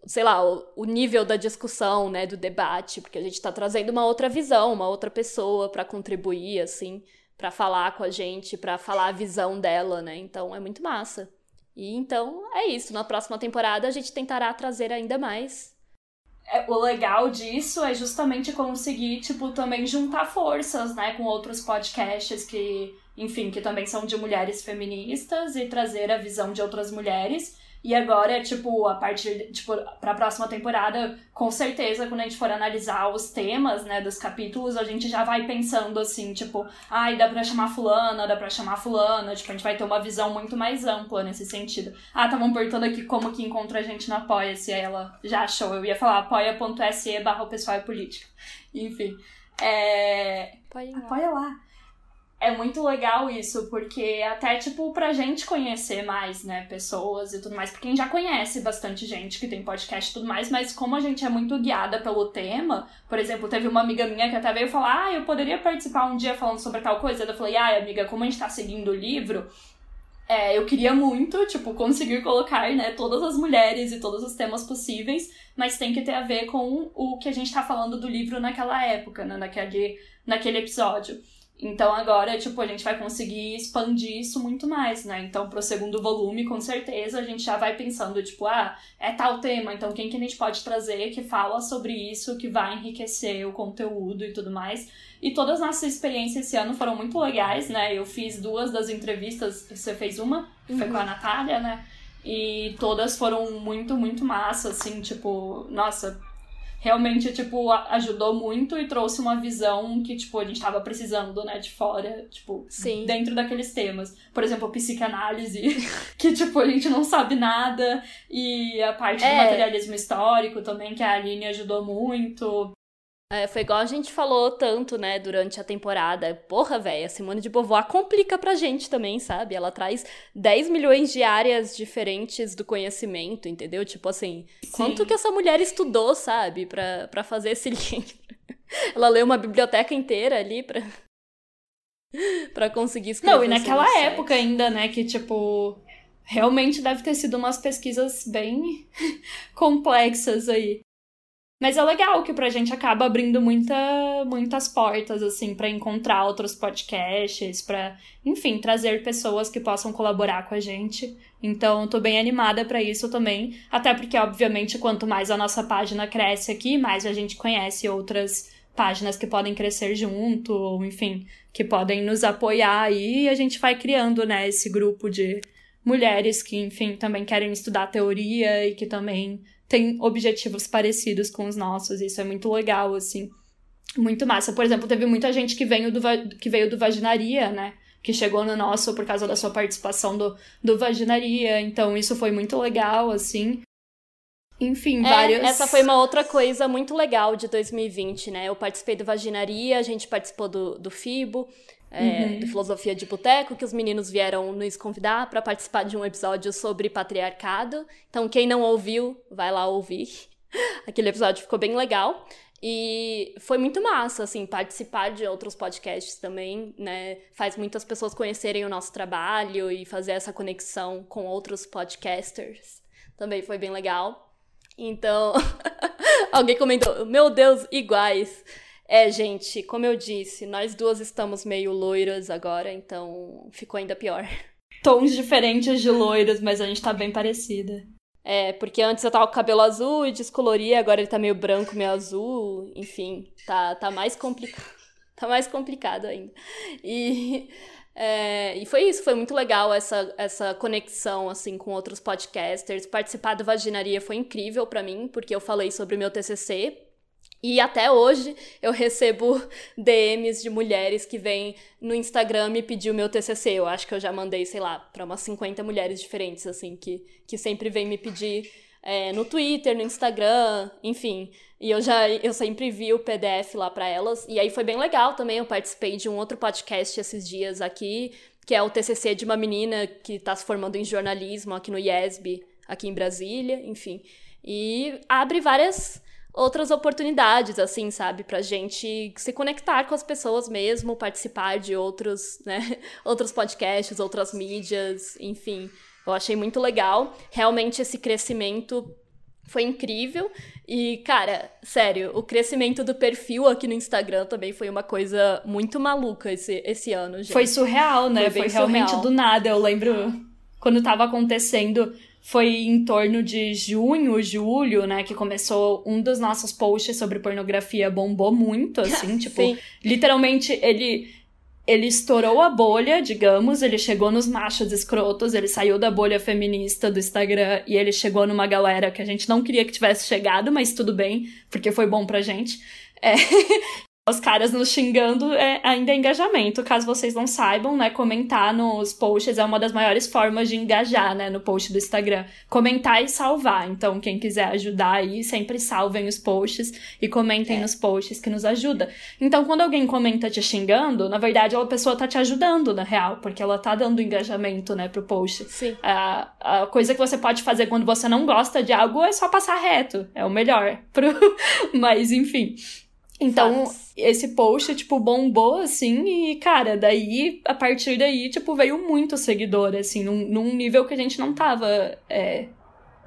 sei lá, o, o nível da discussão, né, do debate, porque a gente tá trazendo uma outra visão, uma outra pessoa pra contribuir, assim, pra falar com a gente, pra falar a visão dela, né? Então é muito massa. E então é isso. Na próxima temporada a gente tentará trazer ainda mais É, o legal disso é justamente conseguir, tipo, também juntar forças, né, com outros podcasts que, enfim, que também são de mulheres feministas e trazer a visão de outras mulheres. E agora, tipo, a partir, tipo, pra próxima temporada, com certeza, quando a gente for analisar os temas, né, dos capítulos, a gente já vai pensando assim, tipo, ai, dá pra chamar fulana, dá pra chamar fulana, tipo, a gente vai ter uma visão muito mais ampla nesse sentido. Ah, estavam perguntando aqui como que encontra a gente no Apoia-se, aí ela já achou, eu ia falar apoia.se barra pessoal é político. Enfim, é... Ir lá. Apoia lá. É muito legal isso, porque até, tipo, pra gente conhecer mais, né, pessoas e tudo mais, porque gente já conhece bastante gente que tem podcast e tudo mais, mas como a gente é muito guiada pelo tema, por exemplo, teve uma amiga minha que até veio falar, ah, eu poderia participar um dia falando sobre tal coisa, eu falei, ah, amiga, como a gente tá seguindo o livro, é, eu queria muito, tipo, conseguir colocar, né, todas as mulheres e todos os temas possíveis, mas tem que ter a ver com o que a gente tá falando do livro naquela época, né, naquele, naquele episódio. Então agora, tipo, a gente vai conseguir expandir isso muito mais, né? Então, pro segundo volume, com certeza, a gente já vai pensando, tipo, ah, é tal tema, então quem que a gente pode trazer que fala sobre isso, que vai enriquecer o conteúdo e tudo mais. E todas as nossas experiências esse ano foram muito legais, né? Eu fiz duas das entrevistas, você fez uma, que uhum. foi com a Natália, né? E todas foram muito, muito massa, assim, tipo, nossa, realmente, tipo, ajudou muito e trouxe uma visão que, tipo, a gente tava precisando, né, de fora, tipo, Sim. dentro daqueles temas. Por exemplo, psicanálise, que, tipo, a gente não sabe nada, e a parte é. do materialismo histórico também, que a Aline ajudou muito. É, foi igual a gente falou tanto, né, durante a temporada. Porra, velho, a Simone de Beauvoir complica pra gente também, sabe? Ela traz 10 milhões de áreas diferentes do conhecimento, entendeu? Tipo assim, Sim. quanto que essa mulher estudou, sabe, pra, pra fazer esse livro? Ela leu uma biblioteca inteira ali pra, pra conseguir escrever. Não, e naquela época ainda, né, que tipo. Realmente deve ter sido umas pesquisas bem complexas aí. Mas é legal que pra gente acaba abrindo muita, muitas portas, assim, para encontrar outros podcasts, para enfim, trazer pessoas que possam colaborar com a gente. Então, tô bem animada para isso também. Até porque, obviamente, quanto mais a nossa página cresce aqui, mais a gente conhece outras páginas que podem crescer junto, ou enfim, que podem nos apoiar aí, e a gente vai criando, né, esse grupo de mulheres que, enfim, também querem estudar teoria e que também tem objetivos parecidos com os nossos. Isso é muito legal, assim. Muito massa. Por exemplo, teve muita gente que veio do, que veio do Vaginaria, né? Que chegou no nosso por causa da sua participação do, do Vaginaria. Então, isso foi muito legal, assim. Enfim, é, vários. Essa foi uma outra coisa muito legal de 2020, né? Eu participei do Vaginaria, a gente participou do, do FIBO é, uhum. do Filosofia de Boteco, que os meninos vieram nos convidar para participar de um episódio sobre patriarcado. Então, quem não ouviu, vai lá ouvir. Aquele episódio ficou bem legal. E foi muito massa, assim, participar de outros podcasts também, né? Faz muitas pessoas conhecerem o nosso trabalho e fazer essa conexão com outros podcasters. Também foi bem legal. Então, alguém comentou: Meu Deus, iguais. É, gente, como eu disse, nós duas estamos meio loiras agora, então ficou ainda pior. Tons diferentes de loiras, mas a gente tá bem parecida. É, porque antes eu tava com cabelo azul e descolori, agora ele tá meio branco, meio azul, enfim, tá, tá mais complicado. tá mais complicado ainda. E, é, e foi isso, foi muito legal essa, essa conexão, assim, com outros podcasters. Participar do Vaginaria foi incrível para mim, porque eu falei sobre o meu TCC, e até hoje eu recebo DMs de mulheres que vêm no Instagram me pedir o meu TCC. Eu acho que eu já mandei, sei lá, para umas 50 mulheres diferentes, assim, que, que sempre vêm me pedir é, no Twitter, no Instagram, enfim. E eu já eu sempre vi o PDF lá para elas. E aí foi bem legal também. Eu participei de um outro podcast esses dias aqui, que é o TCC de uma menina que está se formando em jornalismo aqui no IESB, aqui em Brasília, enfim. E abre várias outras oportunidades, assim, sabe? Pra gente se conectar com as pessoas mesmo, participar de outros, né? Outros podcasts, outras mídias, enfim. Eu achei muito legal. Realmente esse crescimento foi incrível. E, cara, sério, o crescimento do perfil aqui no Instagram também foi uma coisa muito maluca esse, esse ano, gente. Foi surreal, né? Foi, foi realmente surreal. do nada. Eu lembro quando tava acontecendo foi em torno de junho, julho, né, que começou um dos nossos posts sobre pornografia bombou muito, assim, tipo, Sim. literalmente ele ele estourou a bolha, digamos, ele chegou nos machos escrotos, ele saiu da bolha feminista do Instagram e ele chegou numa galera que a gente não queria que tivesse chegado, mas tudo bem, porque foi bom pra gente. É, os caras nos xingando é ainda é engajamento. Caso vocês não saibam, né? Comentar nos posts é uma das maiores formas de engajar, né? No post do Instagram. Comentar e salvar. Então, quem quiser ajudar aí, sempre salvem os posts e comentem é. nos posts que nos ajuda. Então, quando alguém comenta te xingando, na verdade, a pessoa tá te ajudando, na real, porque ela tá dando engajamento, né, pro post. Sim. A, a coisa que você pode fazer quando você não gosta de algo é só passar reto. É o melhor. Pro... Mas, enfim. Então, esse post, tipo, bombou, assim, e, cara, daí, a partir daí, tipo, veio muito seguidor, assim, num, num nível que a gente não tava. É,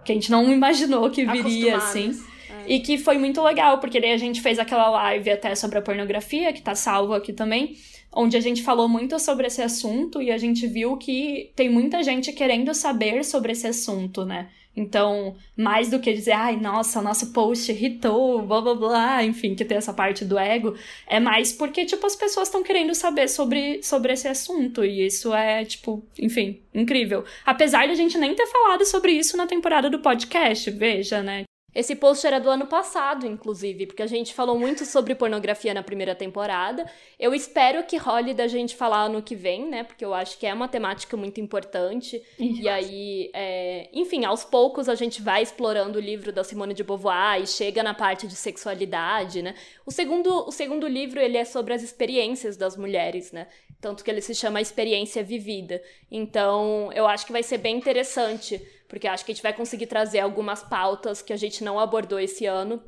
que a gente não imaginou que viria, assim. É. E que foi muito legal, porque daí a gente fez aquela live até sobre a pornografia, que tá salvo aqui também. onde a gente falou muito sobre esse assunto e a gente viu que tem muita gente querendo saber sobre esse assunto, né? Então, mais do que dizer, ai, nossa, nosso post irritou, blá blá blá, enfim, que tem essa parte do ego, é mais porque, tipo, as pessoas estão querendo saber sobre, sobre esse assunto. E isso é, tipo, enfim, incrível. Apesar de a gente nem ter falado sobre isso na temporada do podcast, veja, né? Esse post era do ano passado, inclusive, porque a gente falou muito sobre pornografia na primeira temporada. Eu espero que role da gente falar ano que vem, né? Porque eu acho que é uma temática muito importante. Isso. E aí, é... enfim, aos poucos a gente vai explorando o livro da Simone de Beauvoir e chega na parte de sexualidade, né? O segundo, o segundo livro, ele é sobre as experiências das mulheres, né? Tanto que ele se chama Experiência Vivida. Então, eu acho que vai ser bem interessante porque acho que a gente vai conseguir trazer algumas pautas que a gente não abordou esse ano,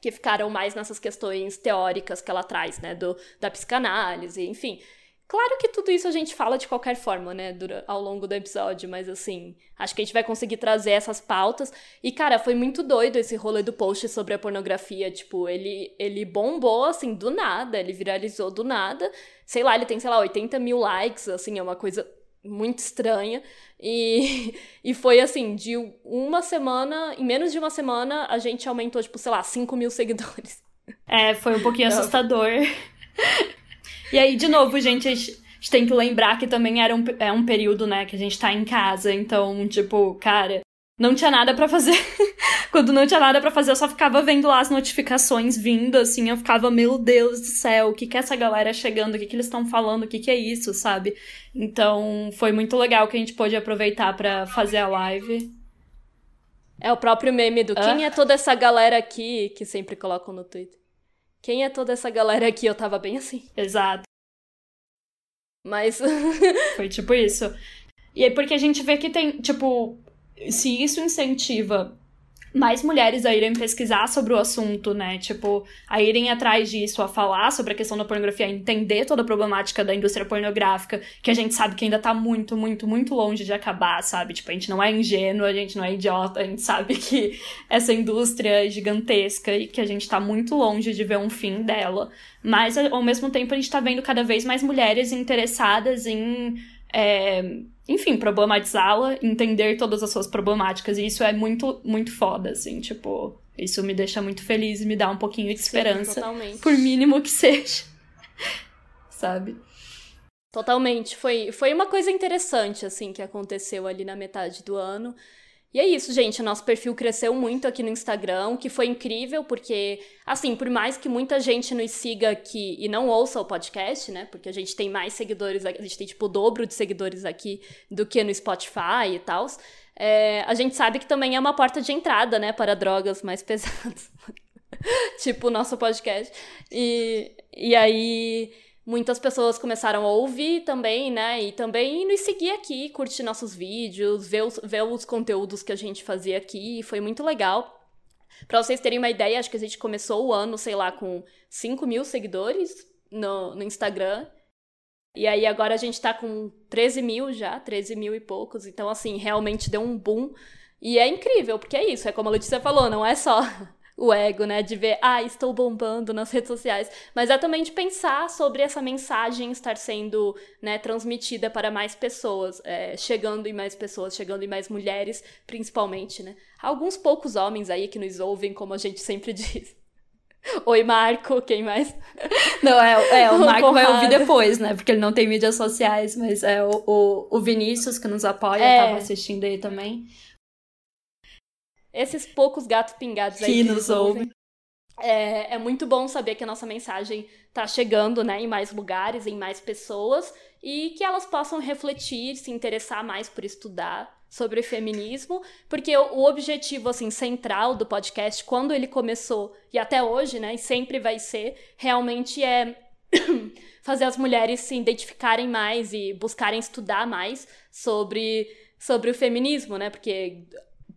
que ficaram mais nessas questões teóricas que ela traz, né, do, da psicanálise, enfim. Claro que tudo isso a gente fala de qualquer forma, né, ao longo do episódio, mas assim, acho que a gente vai conseguir trazer essas pautas. E, cara, foi muito doido esse rolê do post sobre a pornografia. Tipo, ele, ele bombou, assim, do nada, ele viralizou do nada. Sei lá, ele tem, sei lá, 80 mil likes, assim, é uma coisa muito estranha. E, e foi assim, de uma semana, em menos de uma semana, a gente aumentou, tipo, sei lá, 5 mil seguidores. É, foi um pouquinho assustador. e aí, de novo, gente, a gente tem que lembrar que também era um, é um período, né, que a gente tá em casa. Então, tipo, cara, não tinha nada para fazer. Quando não tinha nada para fazer, eu só ficava vendo lá as notificações vindo, assim, eu ficava, meu Deus do céu, o que que é essa galera chegando, o que que eles estão falando, o que que é isso, sabe? Então, foi muito legal que a gente pôde aproveitar para fazer a live. É o próprio meme do quem é toda essa galera aqui que sempre colocam no Twitter. Quem é toda essa galera aqui? Eu tava bem assim. Exato. Mas. Foi tipo isso. E aí, porque a gente vê que tem, tipo, se isso incentiva mais mulheres a irem pesquisar sobre o assunto, né? Tipo, a irem atrás disso, a falar sobre a questão da pornografia, a entender toda a problemática da indústria pornográfica, que a gente sabe que ainda tá muito, muito, muito longe de acabar, sabe? Tipo, a gente não é ingênuo, a gente não é idiota, a gente sabe que essa indústria é gigantesca e que a gente tá muito longe de ver um fim dela. Mas, ao mesmo tempo, a gente tá vendo cada vez mais mulheres interessadas em é, enfim, problematizá-la, entender todas as suas problemáticas. E isso é muito, muito foda, assim, tipo, isso me deixa muito feliz e me dá um pouquinho de esperança. Sim, por mínimo que seja. Sabe? Totalmente. Foi, foi uma coisa interessante, assim, que aconteceu ali na metade do ano. E é isso, gente. Nosso perfil cresceu muito aqui no Instagram, que foi incrível, porque, assim, por mais que muita gente nos siga aqui e não ouça o podcast, né? Porque a gente tem mais seguidores, a gente tem, tipo, o dobro de seguidores aqui do que no Spotify e tal. É, a gente sabe que também é uma porta de entrada, né, para drogas mais pesadas. tipo o nosso podcast. E, e aí muitas pessoas começaram a ouvir também, né? E também nos seguir aqui, curtir nossos vídeos, ver os, ver os conteúdos que a gente fazia aqui. Foi muito legal. Pra vocês terem uma ideia, acho que a gente começou o ano, sei lá, com 5 mil seguidores no, no Instagram. E aí agora a gente tá com 13 mil já, 13 mil e poucos. Então, assim, realmente deu um boom. E é incrível, porque é isso, é como a Letícia falou, não é só o ego, né? De ver, ah, estou bombando nas redes sociais. Mas é também de pensar sobre essa mensagem estar sendo né, transmitida para mais pessoas, é, chegando em mais pessoas, chegando em mais mulheres, principalmente, né? Alguns poucos homens aí que nos ouvem, como a gente sempre diz. Oi, Marco, quem mais? Não, é, é o Marco vai ouvir depois, né? Porque ele não tem mídias sociais, mas é o, o, o Vinícius que nos apoia, é. tava assistindo aí também esses poucos gatos pingados aí que, que nos ouvem. É, é, muito bom saber que a nossa mensagem está chegando né, em mais lugares, em mais pessoas, e que elas possam refletir, se interessar mais por estudar sobre o feminismo, porque o, o objetivo assim central do podcast, quando ele começou e até hoje, né, e sempre vai ser, realmente é fazer as mulheres se identificarem mais e buscarem estudar mais sobre sobre o feminismo, né? Porque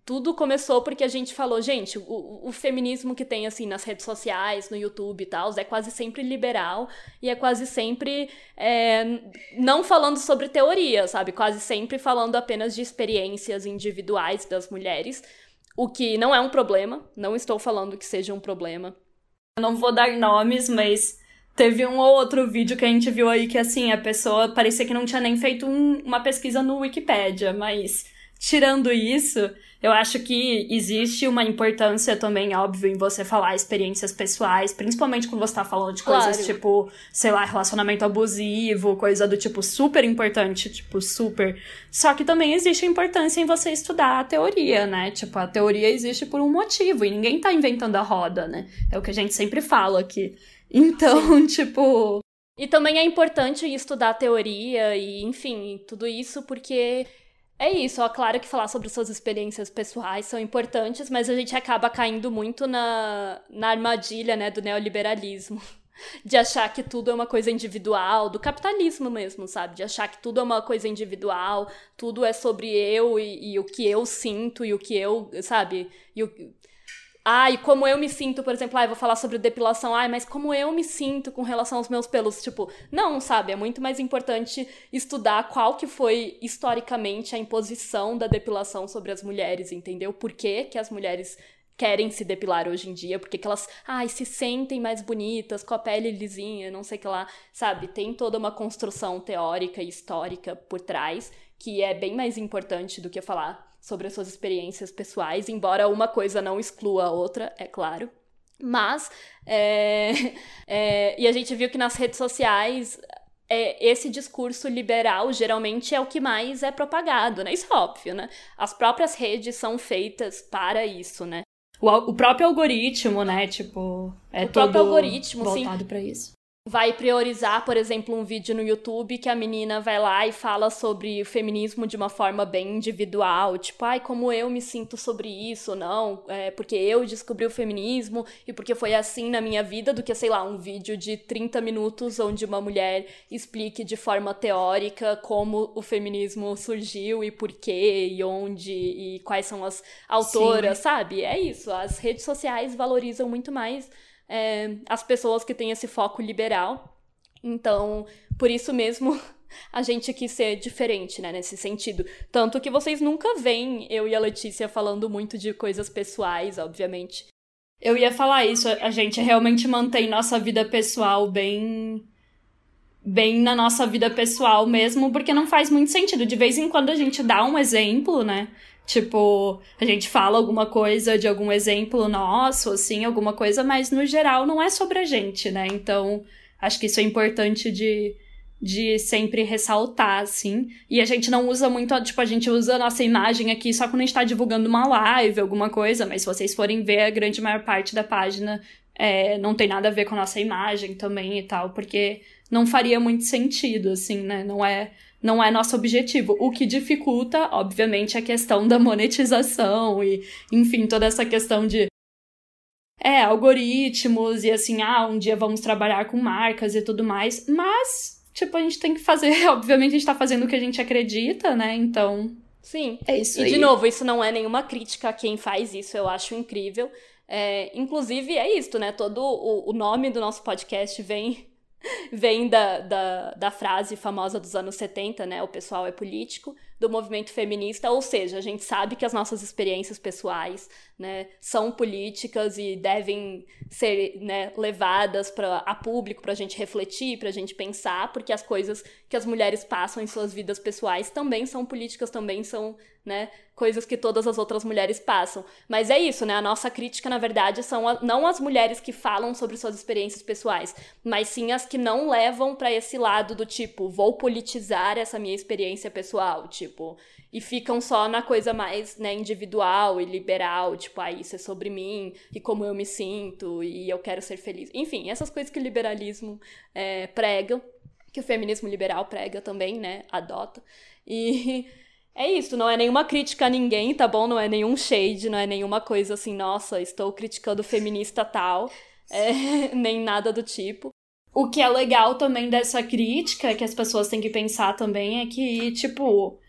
tudo começou porque a gente falou, gente, o, o, feminismo que tem, assim, nas redes sociais, no YouTube e tal, é quase sempre liberal e é quase sempre é, não falando sobre teoria, sabe? Quase sempre falando apenas de experiências individuais das mulheres, o que não é um problema, não estou falando que seja um problema. Eu não vou dar nomes, mas Teve um ou outro vídeo que a gente viu aí que, assim, a pessoa parecia que não tinha nem feito um, uma pesquisa no Wikipedia, mas tirando isso, eu acho que existe uma importância também, óbvio, em você falar experiências pessoais, principalmente quando você tá falando de coisas Claro. tipo, sei lá, relacionamento abusivo, coisa do tipo super importante, tipo, super. Só que também existe a importância em você estudar a teoria, né? Tipo, a teoria existe por um motivo e ninguém tá inventando a roda, né? É o que a gente sempre fala aqui. Então, tipo, E também é importante estudar teoria e, enfim, tudo isso, porque é isso, ó, claro que falar sobre suas experiências pessoais são importantes, mas a gente acaba caindo muito na, na armadilha, né, do neoliberalismo. De achar que tudo é uma coisa individual, do capitalismo mesmo, sabe? De achar que tudo é uma coisa individual, tudo é sobre eu e, e o que eu sinto e o que eu, sabe? E o, e como eu me sinto, por exemplo, eu vou falar sobre depilação, ah, mas como eu me sinto com relação aos meus pelos, tipo, não, sabe, é muito mais importante estudar qual que foi historicamente a imposição da depilação sobre as mulheres, entendeu? Por que que as mulheres querem se depilar hoje em dia, porque que elas, ai, se sentem mais bonitas, com a pele lisinha, não sei o que lá, sabe? Tem toda uma construção teórica e histórica por trás, que é bem mais importante do que falar sobre as suas experiências pessoais, embora uma coisa não exclua a outra, é claro. Mas, é, é, e a gente viu que nas redes sociais é, esse discurso liberal geralmente é o que mais é propagado, né? Isso é óbvio, né? As próprias redes são feitas para isso, né? o, o próprio algoritmo, né? Tipo, é O próprio algoritmo, voltado pra isso. Vai priorizar, por exemplo, um vídeo no YouTube que a menina vai lá e fala sobre o feminismo de uma forma bem individual, tipo, ai, como eu me sinto sobre isso, não, é porque eu descobri o feminismo e porque foi assim na minha vida, do que, sei lá, um vídeo de 30 minutos onde uma mulher explique de forma teórica como o feminismo surgiu e por quê, e onde, e quais são as autoras, sabe? É isso, as redes sociais valorizam muito mais é, as pessoas que têm esse foco liberal. Então, por isso mesmo, a gente quis ser diferente, né, nesse sentido. Tanto que vocês nunca veem eu e a Letícia falando muito de coisas pessoais, obviamente. Eu ia falar isso, a gente realmente mantém nossa vida pessoal bem bem na nossa vida pessoal mesmo, porque não faz muito sentido. De vez em quando a gente dá um exemplo, né? Tipo, a gente fala alguma coisa de algum exemplo nosso, assim, alguma coisa, mas no geral não é sobre a gente, né? Então, acho que isso é importante de, de sempre ressaltar, assim. E a gente não usa muito, tipo, a gente usa a nossa imagem aqui só quando a gente tá divulgando uma live, alguma coisa, mas se vocês forem ver, a grande maior parte da página é, não tem nada a ver com a nossa imagem também e tal, porque não faria muito sentido, assim, né? Não é, não é nosso objetivo. O que dificulta, obviamente, a questão da monetização e, enfim, toda essa questão de é, algoritmos e assim, ah, um dia vamos trabalhar com marcas e tudo mais, mas, tipo, a gente tem que fazer, obviamente a gente tá fazendo o que a gente acredita, né? Então, Sim. é isso E, aí. de novo, isso não é nenhuma crítica a quem faz isso, eu acho incrível. É, inclusive, é isso, né? Todo o, o nome do nosso podcast vem, vem da, da, da frase famosa dos anos 70, né? O pessoal é político, do movimento feminista, ou seja, a gente sabe que as nossas experiências pessoais, né, são políticas e devem ser, né, levadas para a público para a gente refletir, para a gente pensar, porque as coisas que as mulheres passam em suas vidas pessoais também são políticas, também são, né, coisas que todas as outras mulheres passam. Mas é isso, né? A nossa crítica, na verdade, são a- não as mulheres que falam sobre suas experiências pessoais, mas sim as que não levam para esse lado do tipo, vou politizar essa minha experiência pessoal, tipo, e ficam só na coisa mais, né, individual e liberal, tipo, ah, isso é sobre mim e como eu me sinto e eu quero ser feliz. Enfim, essas coisas que o liberalismo é, prega, que o feminismo liberal prega também, né, adota. E é isso, não é nenhuma crítica a ninguém, tá bom? Não é nenhum shade, não é nenhuma coisa assim, nossa, estou criticando feminista tal, é, nem nada do tipo. O que é legal também dessa crítica, que as pessoas têm que pensar também, é que, tipo,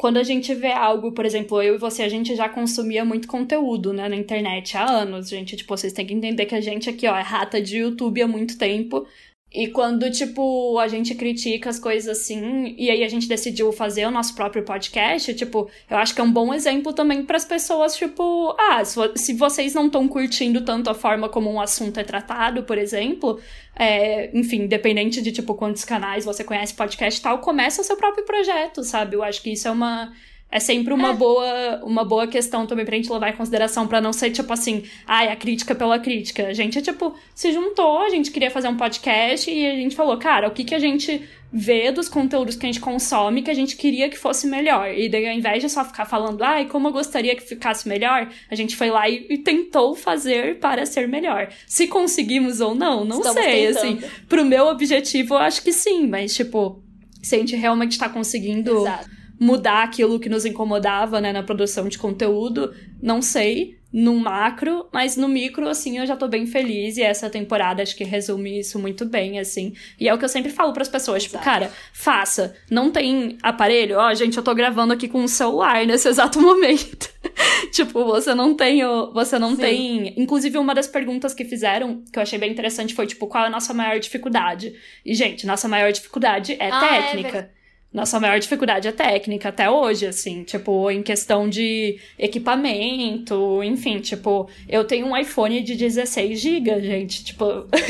quando a gente vê algo, por exemplo, eu e você, a gente já consumia muito conteúdo, né, na internet há anos, gente. Tipo, vocês têm que entender que a gente aqui, ó, é rata de YouTube há muito tempo. E quando, tipo, a gente critica as coisas assim, e aí a gente decidiu fazer o nosso próprio podcast, tipo, eu acho que é um bom exemplo também para as pessoas, tipo, ah, se vocês não estão curtindo tanto a forma como um assunto é tratado, por exemplo, é, enfim, independente de, tipo, quantos canais você conhece podcast e tal, começa o seu próprio projeto, sabe? Eu acho que isso é uma é sempre uma, é. boa, uma boa questão também pra gente levar em consideração, para não ser tipo assim, ai, ah, a crítica pela crítica. A gente, tipo, se juntou, a gente queria fazer um podcast e a gente falou, cara, o que, que a gente vê dos conteúdos que a gente consome que a gente queria que fosse melhor. E daí, ao invés de só ficar falando, ai, como eu gostaria que ficasse melhor, a gente foi lá e, e tentou fazer para ser melhor. Se conseguimos ou não, não Estamos sei. Assim, tentando. Assim, pro meu objetivo, eu acho que sim, mas, tipo, se a gente realmente tá conseguindo. Exato mudar aquilo que nos incomodava, né, na produção de conteúdo, não sei, no macro, mas no micro, assim, eu já tô bem feliz e essa temporada acho que resume isso muito bem, assim. E é o que eu sempre falo para as pessoas, tipo, cara, faça. Não tem aparelho? Ó, gente, eu tô gravando aqui com um celular nesse exato momento. tipo, você não tem, você não Sim. tem, inclusive uma das perguntas que fizeram, que eu achei bem interessante foi tipo, qual é a nossa maior dificuldade? E gente, nossa maior dificuldade é ah, é técnica. É nossa maior dificuldade é técnica até hoje, assim, tipo, em questão de equipamento, enfim, tipo, eu tenho um iPhone de 16 GB, gente, tipo,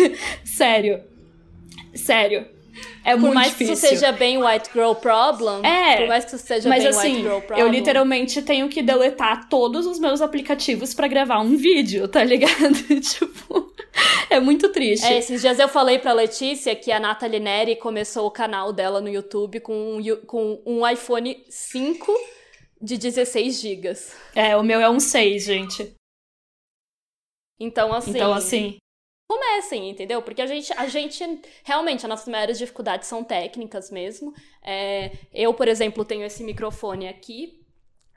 sério. Sério. É por muito mais difícil. que isso seja bem white girl problem, é, por mais que isso seja mas bem assim, white girl problem. Eu literalmente tenho que deletar todos os meus aplicativos para gravar um vídeo, tá ligado? tipo, é muito triste. É, esses dias eu falei pra Letícia que a Nathalie Neri começou o canal dela no YouTube com um, com um iPhone 5 de 16 GB. É, o meu é um 6, gente. Então, assim. Então, assim comecem, entendeu? Porque a gente, a gente realmente, as nossas maiores dificuldades são técnicas mesmo. É, eu, por exemplo, tenho esse microfone aqui,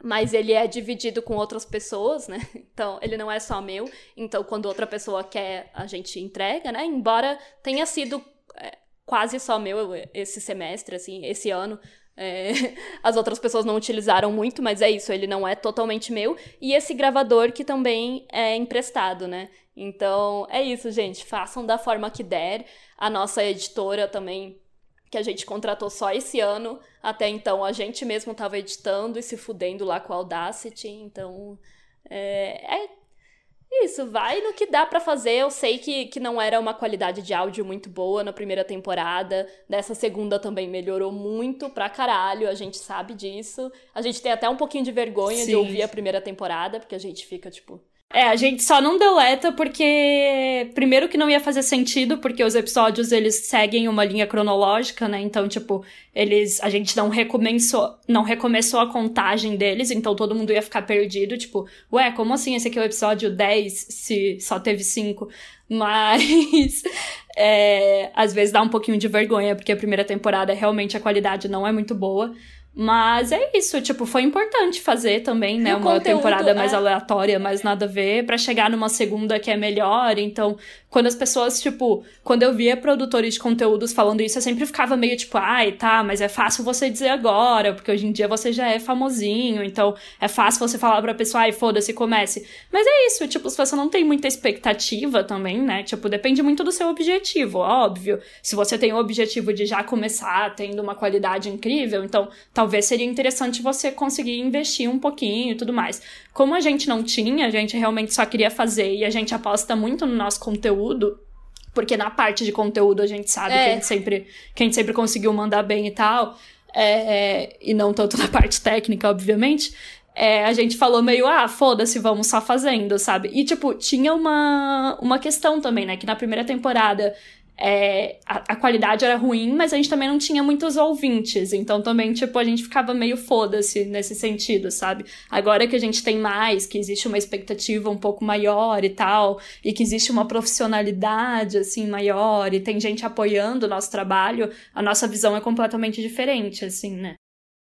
mas ele é dividido com outras pessoas, né? Então, ele não é só meu. Então, quando outra pessoa quer, a gente entrega, né? Embora tenha sido é, quase só meu esse semestre, assim, esse ano. É, as outras pessoas não utilizaram muito, mas é isso, ele não é totalmente meu. E esse gravador que também é emprestado, né? Então é isso, gente. Façam da forma que der. A nossa editora também, que a gente contratou só esse ano. Até então a gente mesmo estava editando e se fudendo lá com a Audacity. Então é, é isso, vai no que dá para fazer. Eu sei que, que não era uma qualidade de áudio muito boa na primeira temporada. Nessa segunda também melhorou muito pra caralho, a gente sabe disso. A gente tem até um pouquinho de vergonha Sim. de ouvir a primeira temporada, porque a gente fica tipo. É, a gente só não deleta porque primeiro que não ia fazer sentido, porque os episódios eles seguem uma linha cronológica, né? Então, tipo, eles a gente não recomeçou, não recomeçou a contagem deles, então todo mundo ia ficar perdido, tipo, ué, como assim esse aqui é o episódio 10 se só teve 5? Mas é, às vezes dá um pouquinho de vergonha, porque a primeira temporada realmente a qualidade não é muito boa. Mas é isso, tipo, foi importante fazer também, né? uma temporada mais é... aleatória, mais nada a ver, para chegar numa segunda que é melhor. Então, quando as pessoas, tipo, quando eu via produtores de conteúdos falando isso, eu sempre ficava meio tipo, ai, tá, mas é fácil você dizer agora, porque hoje em dia você já é famosinho, então é fácil você falar pra pessoa, ai, foda-se, comece. Mas é isso, tipo, se você não tem muita expectativa também, né? Tipo, depende muito do seu objetivo, óbvio. Se você tem o objetivo de já começar tendo uma qualidade incrível, então talvez seria interessante você conseguir investir um pouquinho e tudo mais. Como a gente não tinha, a gente realmente só queria fazer e a gente aposta muito no nosso conteúdo, porque na parte de conteúdo a gente sabe é. que, a gente sempre, que a gente sempre conseguiu mandar bem e tal, é, e não tanto na parte técnica, obviamente. É, a gente falou meio, ah, foda-se, vamos só fazendo, sabe? E, tipo, tinha uma, uma questão também, né? Que na primeira temporada é, a, a, qualidade era ruim, mas a gente também não tinha muitos ouvintes. Então também, tipo, a gente ficava meio foda-se nesse sentido, sabe? Agora que a gente tem mais, que existe uma expectativa um pouco maior e tal, e que existe uma profissionalidade, assim, maior, e tem gente apoiando o nosso trabalho, a nossa visão é completamente diferente, assim, né?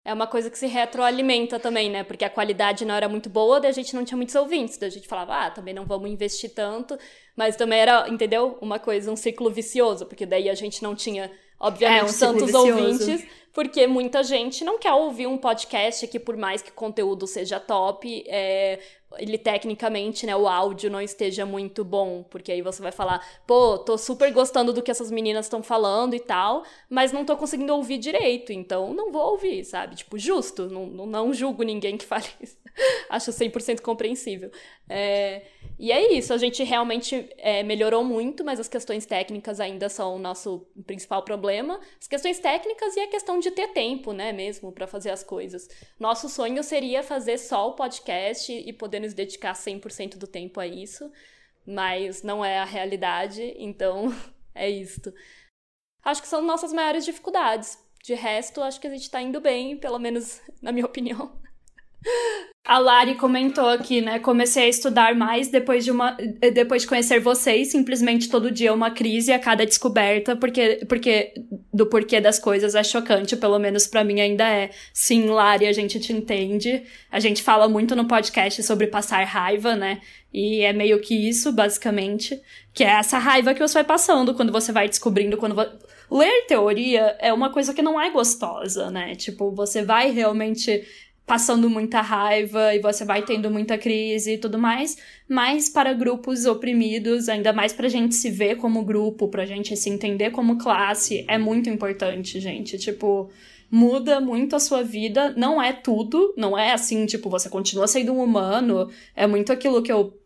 É uma coisa que se retroalimenta também, né? Porque a qualidade não era muito boa, daí a gente não tinha muitos ouvintes, daí a gente falava, ah, também não vamos investir tanto, mas também era, entendeu? Uma coisa, um ciclo vicioso, porque daí a gente não tinha, obviamente, é, um tantos ouvintes, porque muita gente não quer ouvir um podcast que, por mais que o conteúdo seja top, é, ele tecnicamente, né, o áudio não esteja muito bom, porque aí você vai falar, pô, tô super gostando do que essas meninas estão falando e tal, mas não tô conseguindo ouvir direito, então não vou ouvir, sabe? Tipo, justo, não, não, julgo ninguém que fale isso. Acho 100% compreensível. É, e é isso, a gente realmente é, melhorou muito, mas as questões técnicas ainda são o nosso principal problema. As questões técnicas e a questão de ter tempo, né, mesmo, para fazer as coisas. Nosso sonho seria fazer só o podcast e poder nos dedicar 100% do tempo a isso, mas não é a realidade, então é isto. Acho que são nossas maiores dificuldades. De resto, acho que a gente tá indo bem, pelo menos na minha opinião. A Lari comentou aqui, né? Comecei a estudar mais depois de uma depois de conhecer vocês, simplesmente todo dia uma crise a cada descoberta, porque porque do porquê das coisas é chocante, pelo menos para mim ainda é. Sim, Lari, a gente te entende. A gente fala muito no podcast sobre passar raiva, né? E é meio que isso, basicamente, que é essa raiva que você vai passando quando você vai descobrindo quando ler teoria é uma coisa que não é gostosa, né? Tipo, você vai realmente passando muita raiva e você vai tendo muita crise e tudo mais, mas para grupos oprimidos, ainda mais pra gente se ver como grupo, pra gente se entender como classe, é muito importante, gente. Tipo, muda muito a sua vida, não é tudo, não é assim, tipo, você continua sendo um humano, é muito aquilo que eu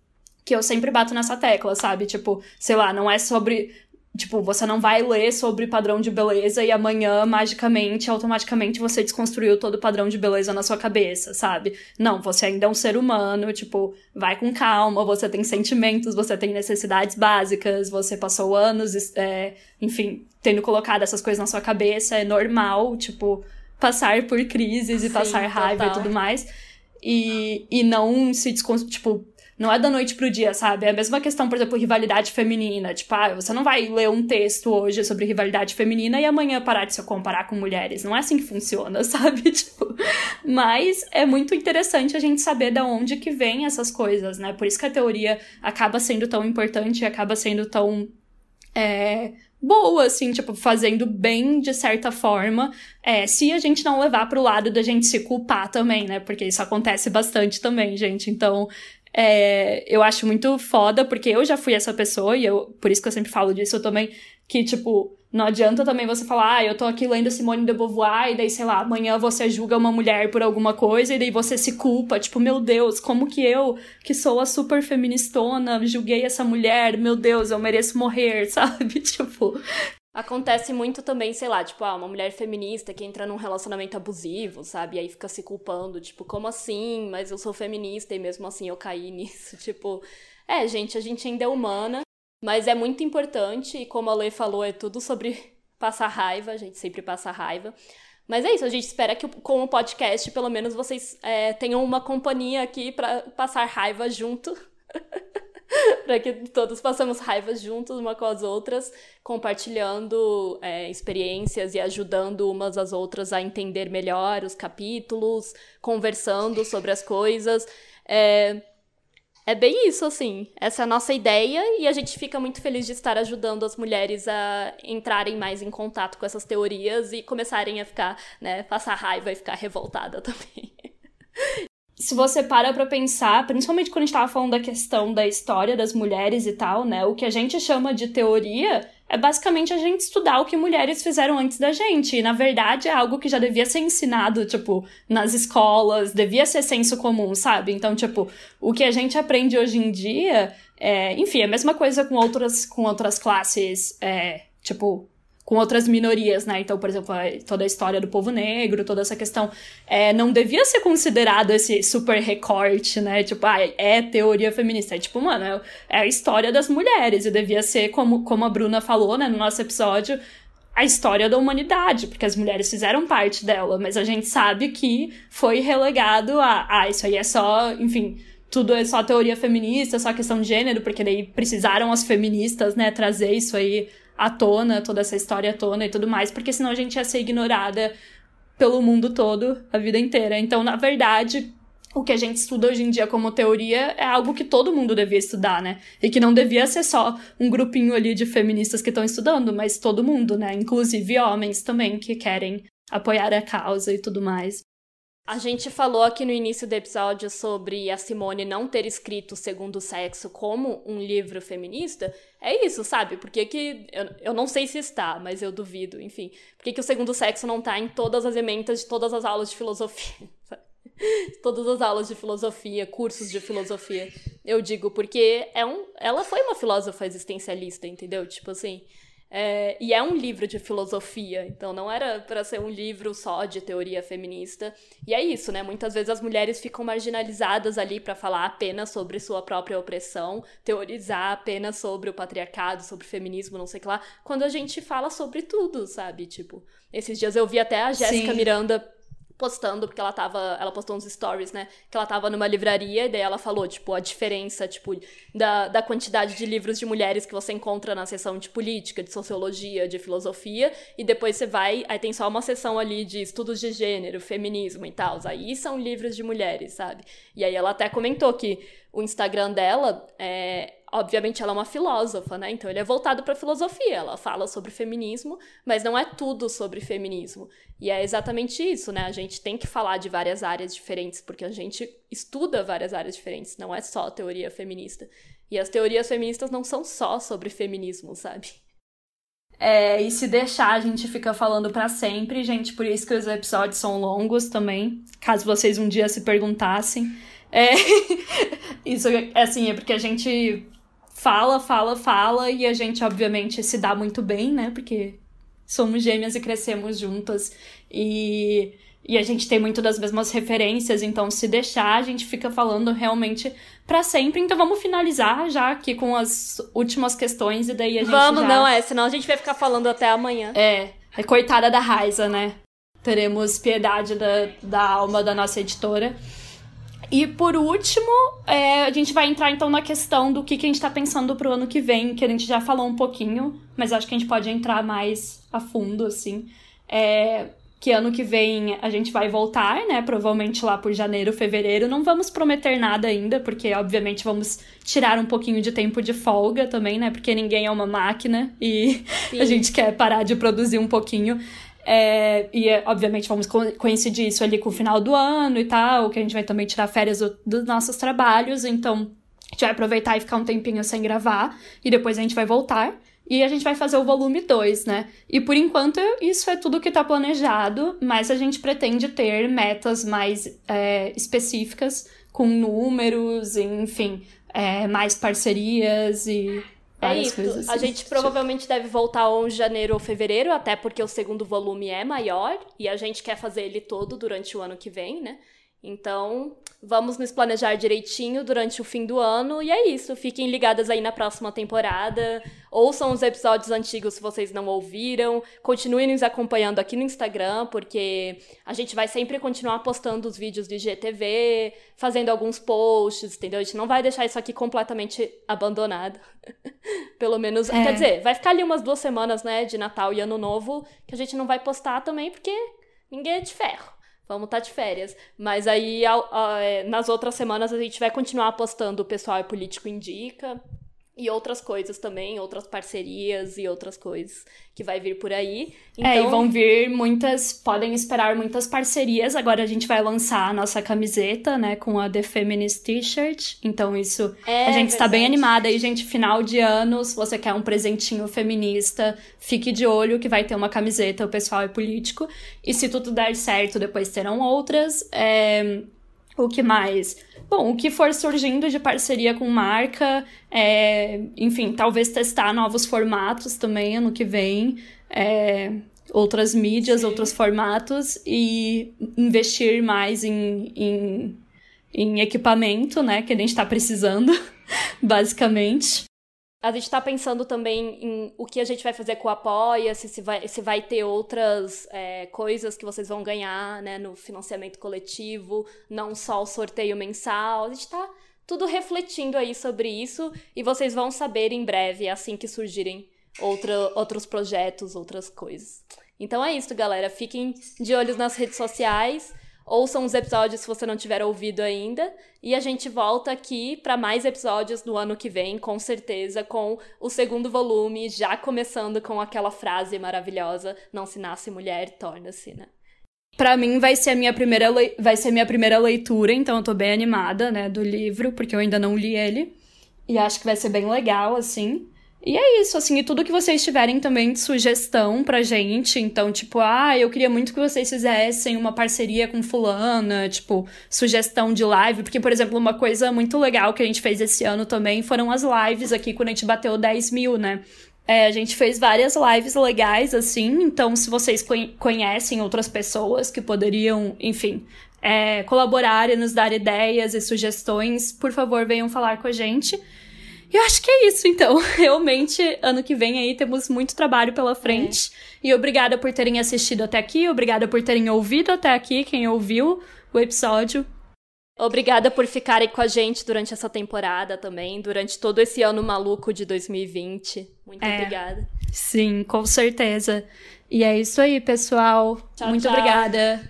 que eu sempre bato nessa tecla, sabe? Tipo, sei lá, não é sobre Tipo, você não vai ler sobre padrão de beleza e amanhã, magicamente, automaticamente, você desconstruiu todo o padrão de beleza na sua cabeça, sabe? Não, você ainda é um ser humano, tipo, vai com calma, você tem sentimentos, você tem necessidades básicas, você passou anos, é, enfim, tendo colocado essas coisas na sua cabeça, é normal, tipo, passar por crises e Sim, passar raiva total. e tudo mais. E, e não se desconstruir, tipo, não é da noite pro dia, sabe? É a mesma questão, por exemplo, rivalidade feminina. Tipo, ah, você não vai ler um texto hoje sobre rivalidade feminina e amanhã parar de se comparar com mulheres. Não é assim que funciona, sabe? Tipo, mas é muito interessante a gente saber de onde que vem essas coisas, né? Por isso que a teoria acaba sendo tão importante e acaba sendo tão é, boa, assim, tipo, fazendo bem de certa forma, é, se a gente não levar pro lado da gente se culpar também, né? Porque isso acontece bastante também, gente. Então, é, eu acho muito foda, porque eu já fui essa pessoa, e eu, por isso que eu sempre falo disso eu também, que, tipo, não adianta também você falar, ah, eu tô aqui lendo Simone de Beauvoir, e daí, sei lá, amanhã você julga uma mulher por alguma coisa, e daí você se culpa, tipo, meu Deus, como que eu, que sou a super feministona, julguei essa mulher, meu Deus, eu mereço morrer, sabe? Tipo, Acontece muito também, sei lá, tipo, ah, uma mulher feminista que entra num relacionamento abusivo, sabe? E aí fica se culpando, tipo, como assim? Mas eu sou feminista e mesmo assim eu caí nisso. Tipo, é, gente, a gente ainda é humana, mas é muito importante e como a Lê falou, é tudo sobre passar raiva, a gente sempre passa raiva. Mas é isso, a gente espera que com o podcast, pelo menos, vocês é, tenham uma companhia aqui para passar raiva junto. para que todos passamos raivas juntos uma com as outras, compartilhando é, experiências e ajudando umas às outras a entender melhor os capítulos, conversando sobre as coisas. É, é bem isso, assim. Essa é a nossa ideia e a gente fica muito feliz de estar ajudando as mulheres a entrarem mais em contato com essas teorias e começarem a ficar, né, passar raiva e ficar revoltada também se você para pra pensar, principalmente quando a gente tava falando da questão da história das mulheres e tal, né? O que a gente chama de teoria é basicamente a gente estudar o que mulheres fizeram antes da gente. E, na verdade, é algo que já devia ser ensinado, tipo, nas escolas, devia ser senso comum, sabe? Então, tipo, o que a gente aprende hoje em dia é, enfim, é a mesma coisa com outras, com outras classes, é, tipo, com outras minorias, né? Então, por exemplo, toda a história do povo negro, toda essa questão, é, não devia ser considerado esse super recorte, né? Tipo, ah, é teoria feminista. É tipo, mano, é, é a história das mulheres e devia ser, como, como a Bruna falou, né, no nosso episódio, a história da humanidade, porque as mulheres fizeram parte dela, mas a gente sabe que foi relegado a, ah, isso aí é só, enfim, tudo é só teoria feminista, só questão de gênero, porque daí precisaram as feministas, né, trazer isso aí à tona, toda essa história à tona e tudo mais, porque senão a gente ia ser ignorada pelo mundo todo a vida inteira. Então, na verdade, o que a gente estuda hoje em dia como teoria é algo que todo mundo devia estudar, né? E que não devia ser só um grupinho ali de feministas que estão estudando, mas todo mundo, né? Inclusive homens também que querem apoiar a causa e tudo mais. A gente falou aqui no início do episódio sobre a Simone não ter escrito Segundo Sexo como um livro feminista. É isso, sabe? Porque que. Eu, eu não sei se está, mas eu duvido, enfim. Por que, o Segundo Sexo não está em todas as ementas de todas as aulas de filosofia? todas as aulas de filosofia, cursos de filosofia. Eu digo porque é um, ela foi uma filósofa existencialista, entendeu? Tipo assim, é, e é um livro de filosofia, então não era para ser um livro só de teoria feminista. E é isso, né? Muitas vezes as mulheres ficam marginalizadas ali para falar apenas sobre sua própria opressão, teorizar apenas sobre o patriarcado, sobre o feminismo, não sei o que lá, quando a gente fala sobre tudo, sabe? Tipo, esses dias eu vi até a Jéssica Miranda postando, porque ela tava. Ela postou uns stories, né? Que ela tava numa livraria, e daí ela falou, tipo, a diferença, tipo, da, da quantidade de livros de mulheres que você encontra na seção de política, de sociologia, de filosofia, e depois você vai. Aí tem só uma seção ali de estudos de gênero, feminismo e tal. Aí são livros de mulheres, sabe? E aí ela até comentou que o Instagram dela é, obviamente ela é uma filósofa, né? Então ele é voltado para filosofia. Ela fala sobre feminismo, mas não é tudo sobre feminismo. E é exatamente isso, né? A gente tem que falar de várias áreas diferentes porque a gente estuda várias áreas diferentes, não é só teoria feminista. E as teorias feministas não são só sobre feminismo, sabe? É, e se deixar, a gente fica falando para sempre, gente. Por isso que os episódios são longos também. Caso vocês um dia se perguntassem. É, isso, assim, é porque a gente fala, fala, fala, e a gente, obviamente, se dá muito bem, né? Porque somos gêmeas e crescemos juntas. E, e a gente tem muito das mesmas referências, então se deixar, a gente fica falando realmente para sempre. Então vamos finalizar já aqui com as últimas questões e daí a gente. Vamos, já... não é, senão a gente vai ficar falando até amanhã. É, a coitada da Raiza, né? Teremos piedade da, da alma da nossa editora. E por último, é, a gente vai entrar então na questão do que, que a gente está pensando para o ano que vem, que a gente já falou um pouquinho, mas acho que a gente pode entrar mais a fundo, assim. É, que ano que vem a gente vai voltar, né? Provavelmente lá por janeiro, fevereiro. Não vamos prometer nada ainda, porque obviamente vamos tirar um pouquinho de tempo de folga também, né? Porque ninguém é uma máquina e Sim. a gente quer parar de produzir um pouquinho. É, e, obviamente, vamos coincidir isso ali com o final do ano e tal, que a gente vai também tirar férias do, dos nossos trabalhos, então a gente vai aproveitar e ficar um tempinho sem gravar, e depois a gente vai voltar. E a gente vai fazer o volume 2, né? E por enquanto isso é tudo que tá planejado, mas a gente pretende ter metas mais é, específicas, com números, enfim, é, mais parcerias e é isso. Assim. A gente provavelmente deve voltar ou em janeiro ou fevereiro, até porque o segundo volume é maior e a gente quer fazer ele todo durante o ano que vem, né? Então, vamos nos planejar direitinho durante o fim do ano. E é isso. Fiquem ligadas aí na próxima temporada. Ouçam os episódios antigos se vocês não ouviram. Continuem nos acompanhando aqui no Instagram, porque a gente vai sempre continuar postando os vídeos de GTV, fazendo alguns posts, entendeu? A gente não vai deixar isso aqui completamente abandonado. Pelo menos. É. Quer dizer, vai ficar ali umas duas semanas, né, de Natal e Ano Novo, que a gente não vai postar também, porque ninguém é de ferro vamos estar tá de férias. Mas aí, é, nas outras semanas, a gente vai continuar postando o Pessoal é Político Indica e outras coisas também, outras parcerias e outras coisas que vai vir por aí. Então... É, e então vão vir muitas, podem esperar muitas parcerias. Agora a gente vai lançar a nossa camiseta, né, com a The Feminist T-shirt. Então isso, é, a gente está bem animada aí, gente, final de ano, se você quer um presentinho feminista, fique de olho que vai ter uma camiseta, o pessoal é político. E se tudo der certo, depois terão outras. É... O que mais? Bom, o que for surgindo de parceria com marca, é, enfim, talvez testar novos formatos também ano que vem, é, outras mídias, Sim. outros formatos e investir mais em, em, em equipamento, né, que a gente está precisando, basicamente. A gente está pensando também em o que a gente vai fazer com o Apoia, se, se, vai, se vai ter outras é, coisas que vocês vão ganhar né, no financiamento coletivo, não só o sorteio mensal. A gente está tudo refletindo aí sobre isso e vocês vão saber em breve, assim que surgirem outra, outros projetos, outras coisas. Então é isso, galera. Fiquem de olhos nas redes sociais. Ouçam os episódios se você não tiver ouvido ainda. E a gente volta aqui para mais episódios no ano que vem, com certeza, com o segundo volume, já começando com aquela frase maravilhosa: Não se nasce mulher, torna-se, né? Para mim vai ser a minha primeira le... vai ser minha primeira leitura, então eu tô bem animada, né, do livro, porque eu ainda não li ele. E acho que vai ser bem legal assim. E é isso, assim, e tudo que vocês tiverem também de sugestão pra gente. Então, tipo, ah, eu queria muito que vocês fizessem uma parceria com fulana, tipo, sugestão de live. Porque, por exemplo, uma coisa muito legal que a gente fez esse ano também foram as lives aqui quando a gente bateu 10 mil, né? É, a gente fez várias lives legais, assim, então se vocês conhecem outras pessoas que poderiam, enfim, é, colaborar e nos dar ideias e sugestões, por favor, venham falar com a gente. E eu acho que é isso, então. Realmente, ano que vem aí temos muito trabalho pela frente. É. E obrigada por terem assistido até aqui, obrigada por terem ouvido até aqui, quem ouviu o episódio. Obrigada por ficarem com a gente durante essa temporada também, durante todo esse ano maluco de 2020. Muito é, obrigada. Sim, com certeza. E é isso aí, pessoal. Tchau, Muito tchau. obrigada.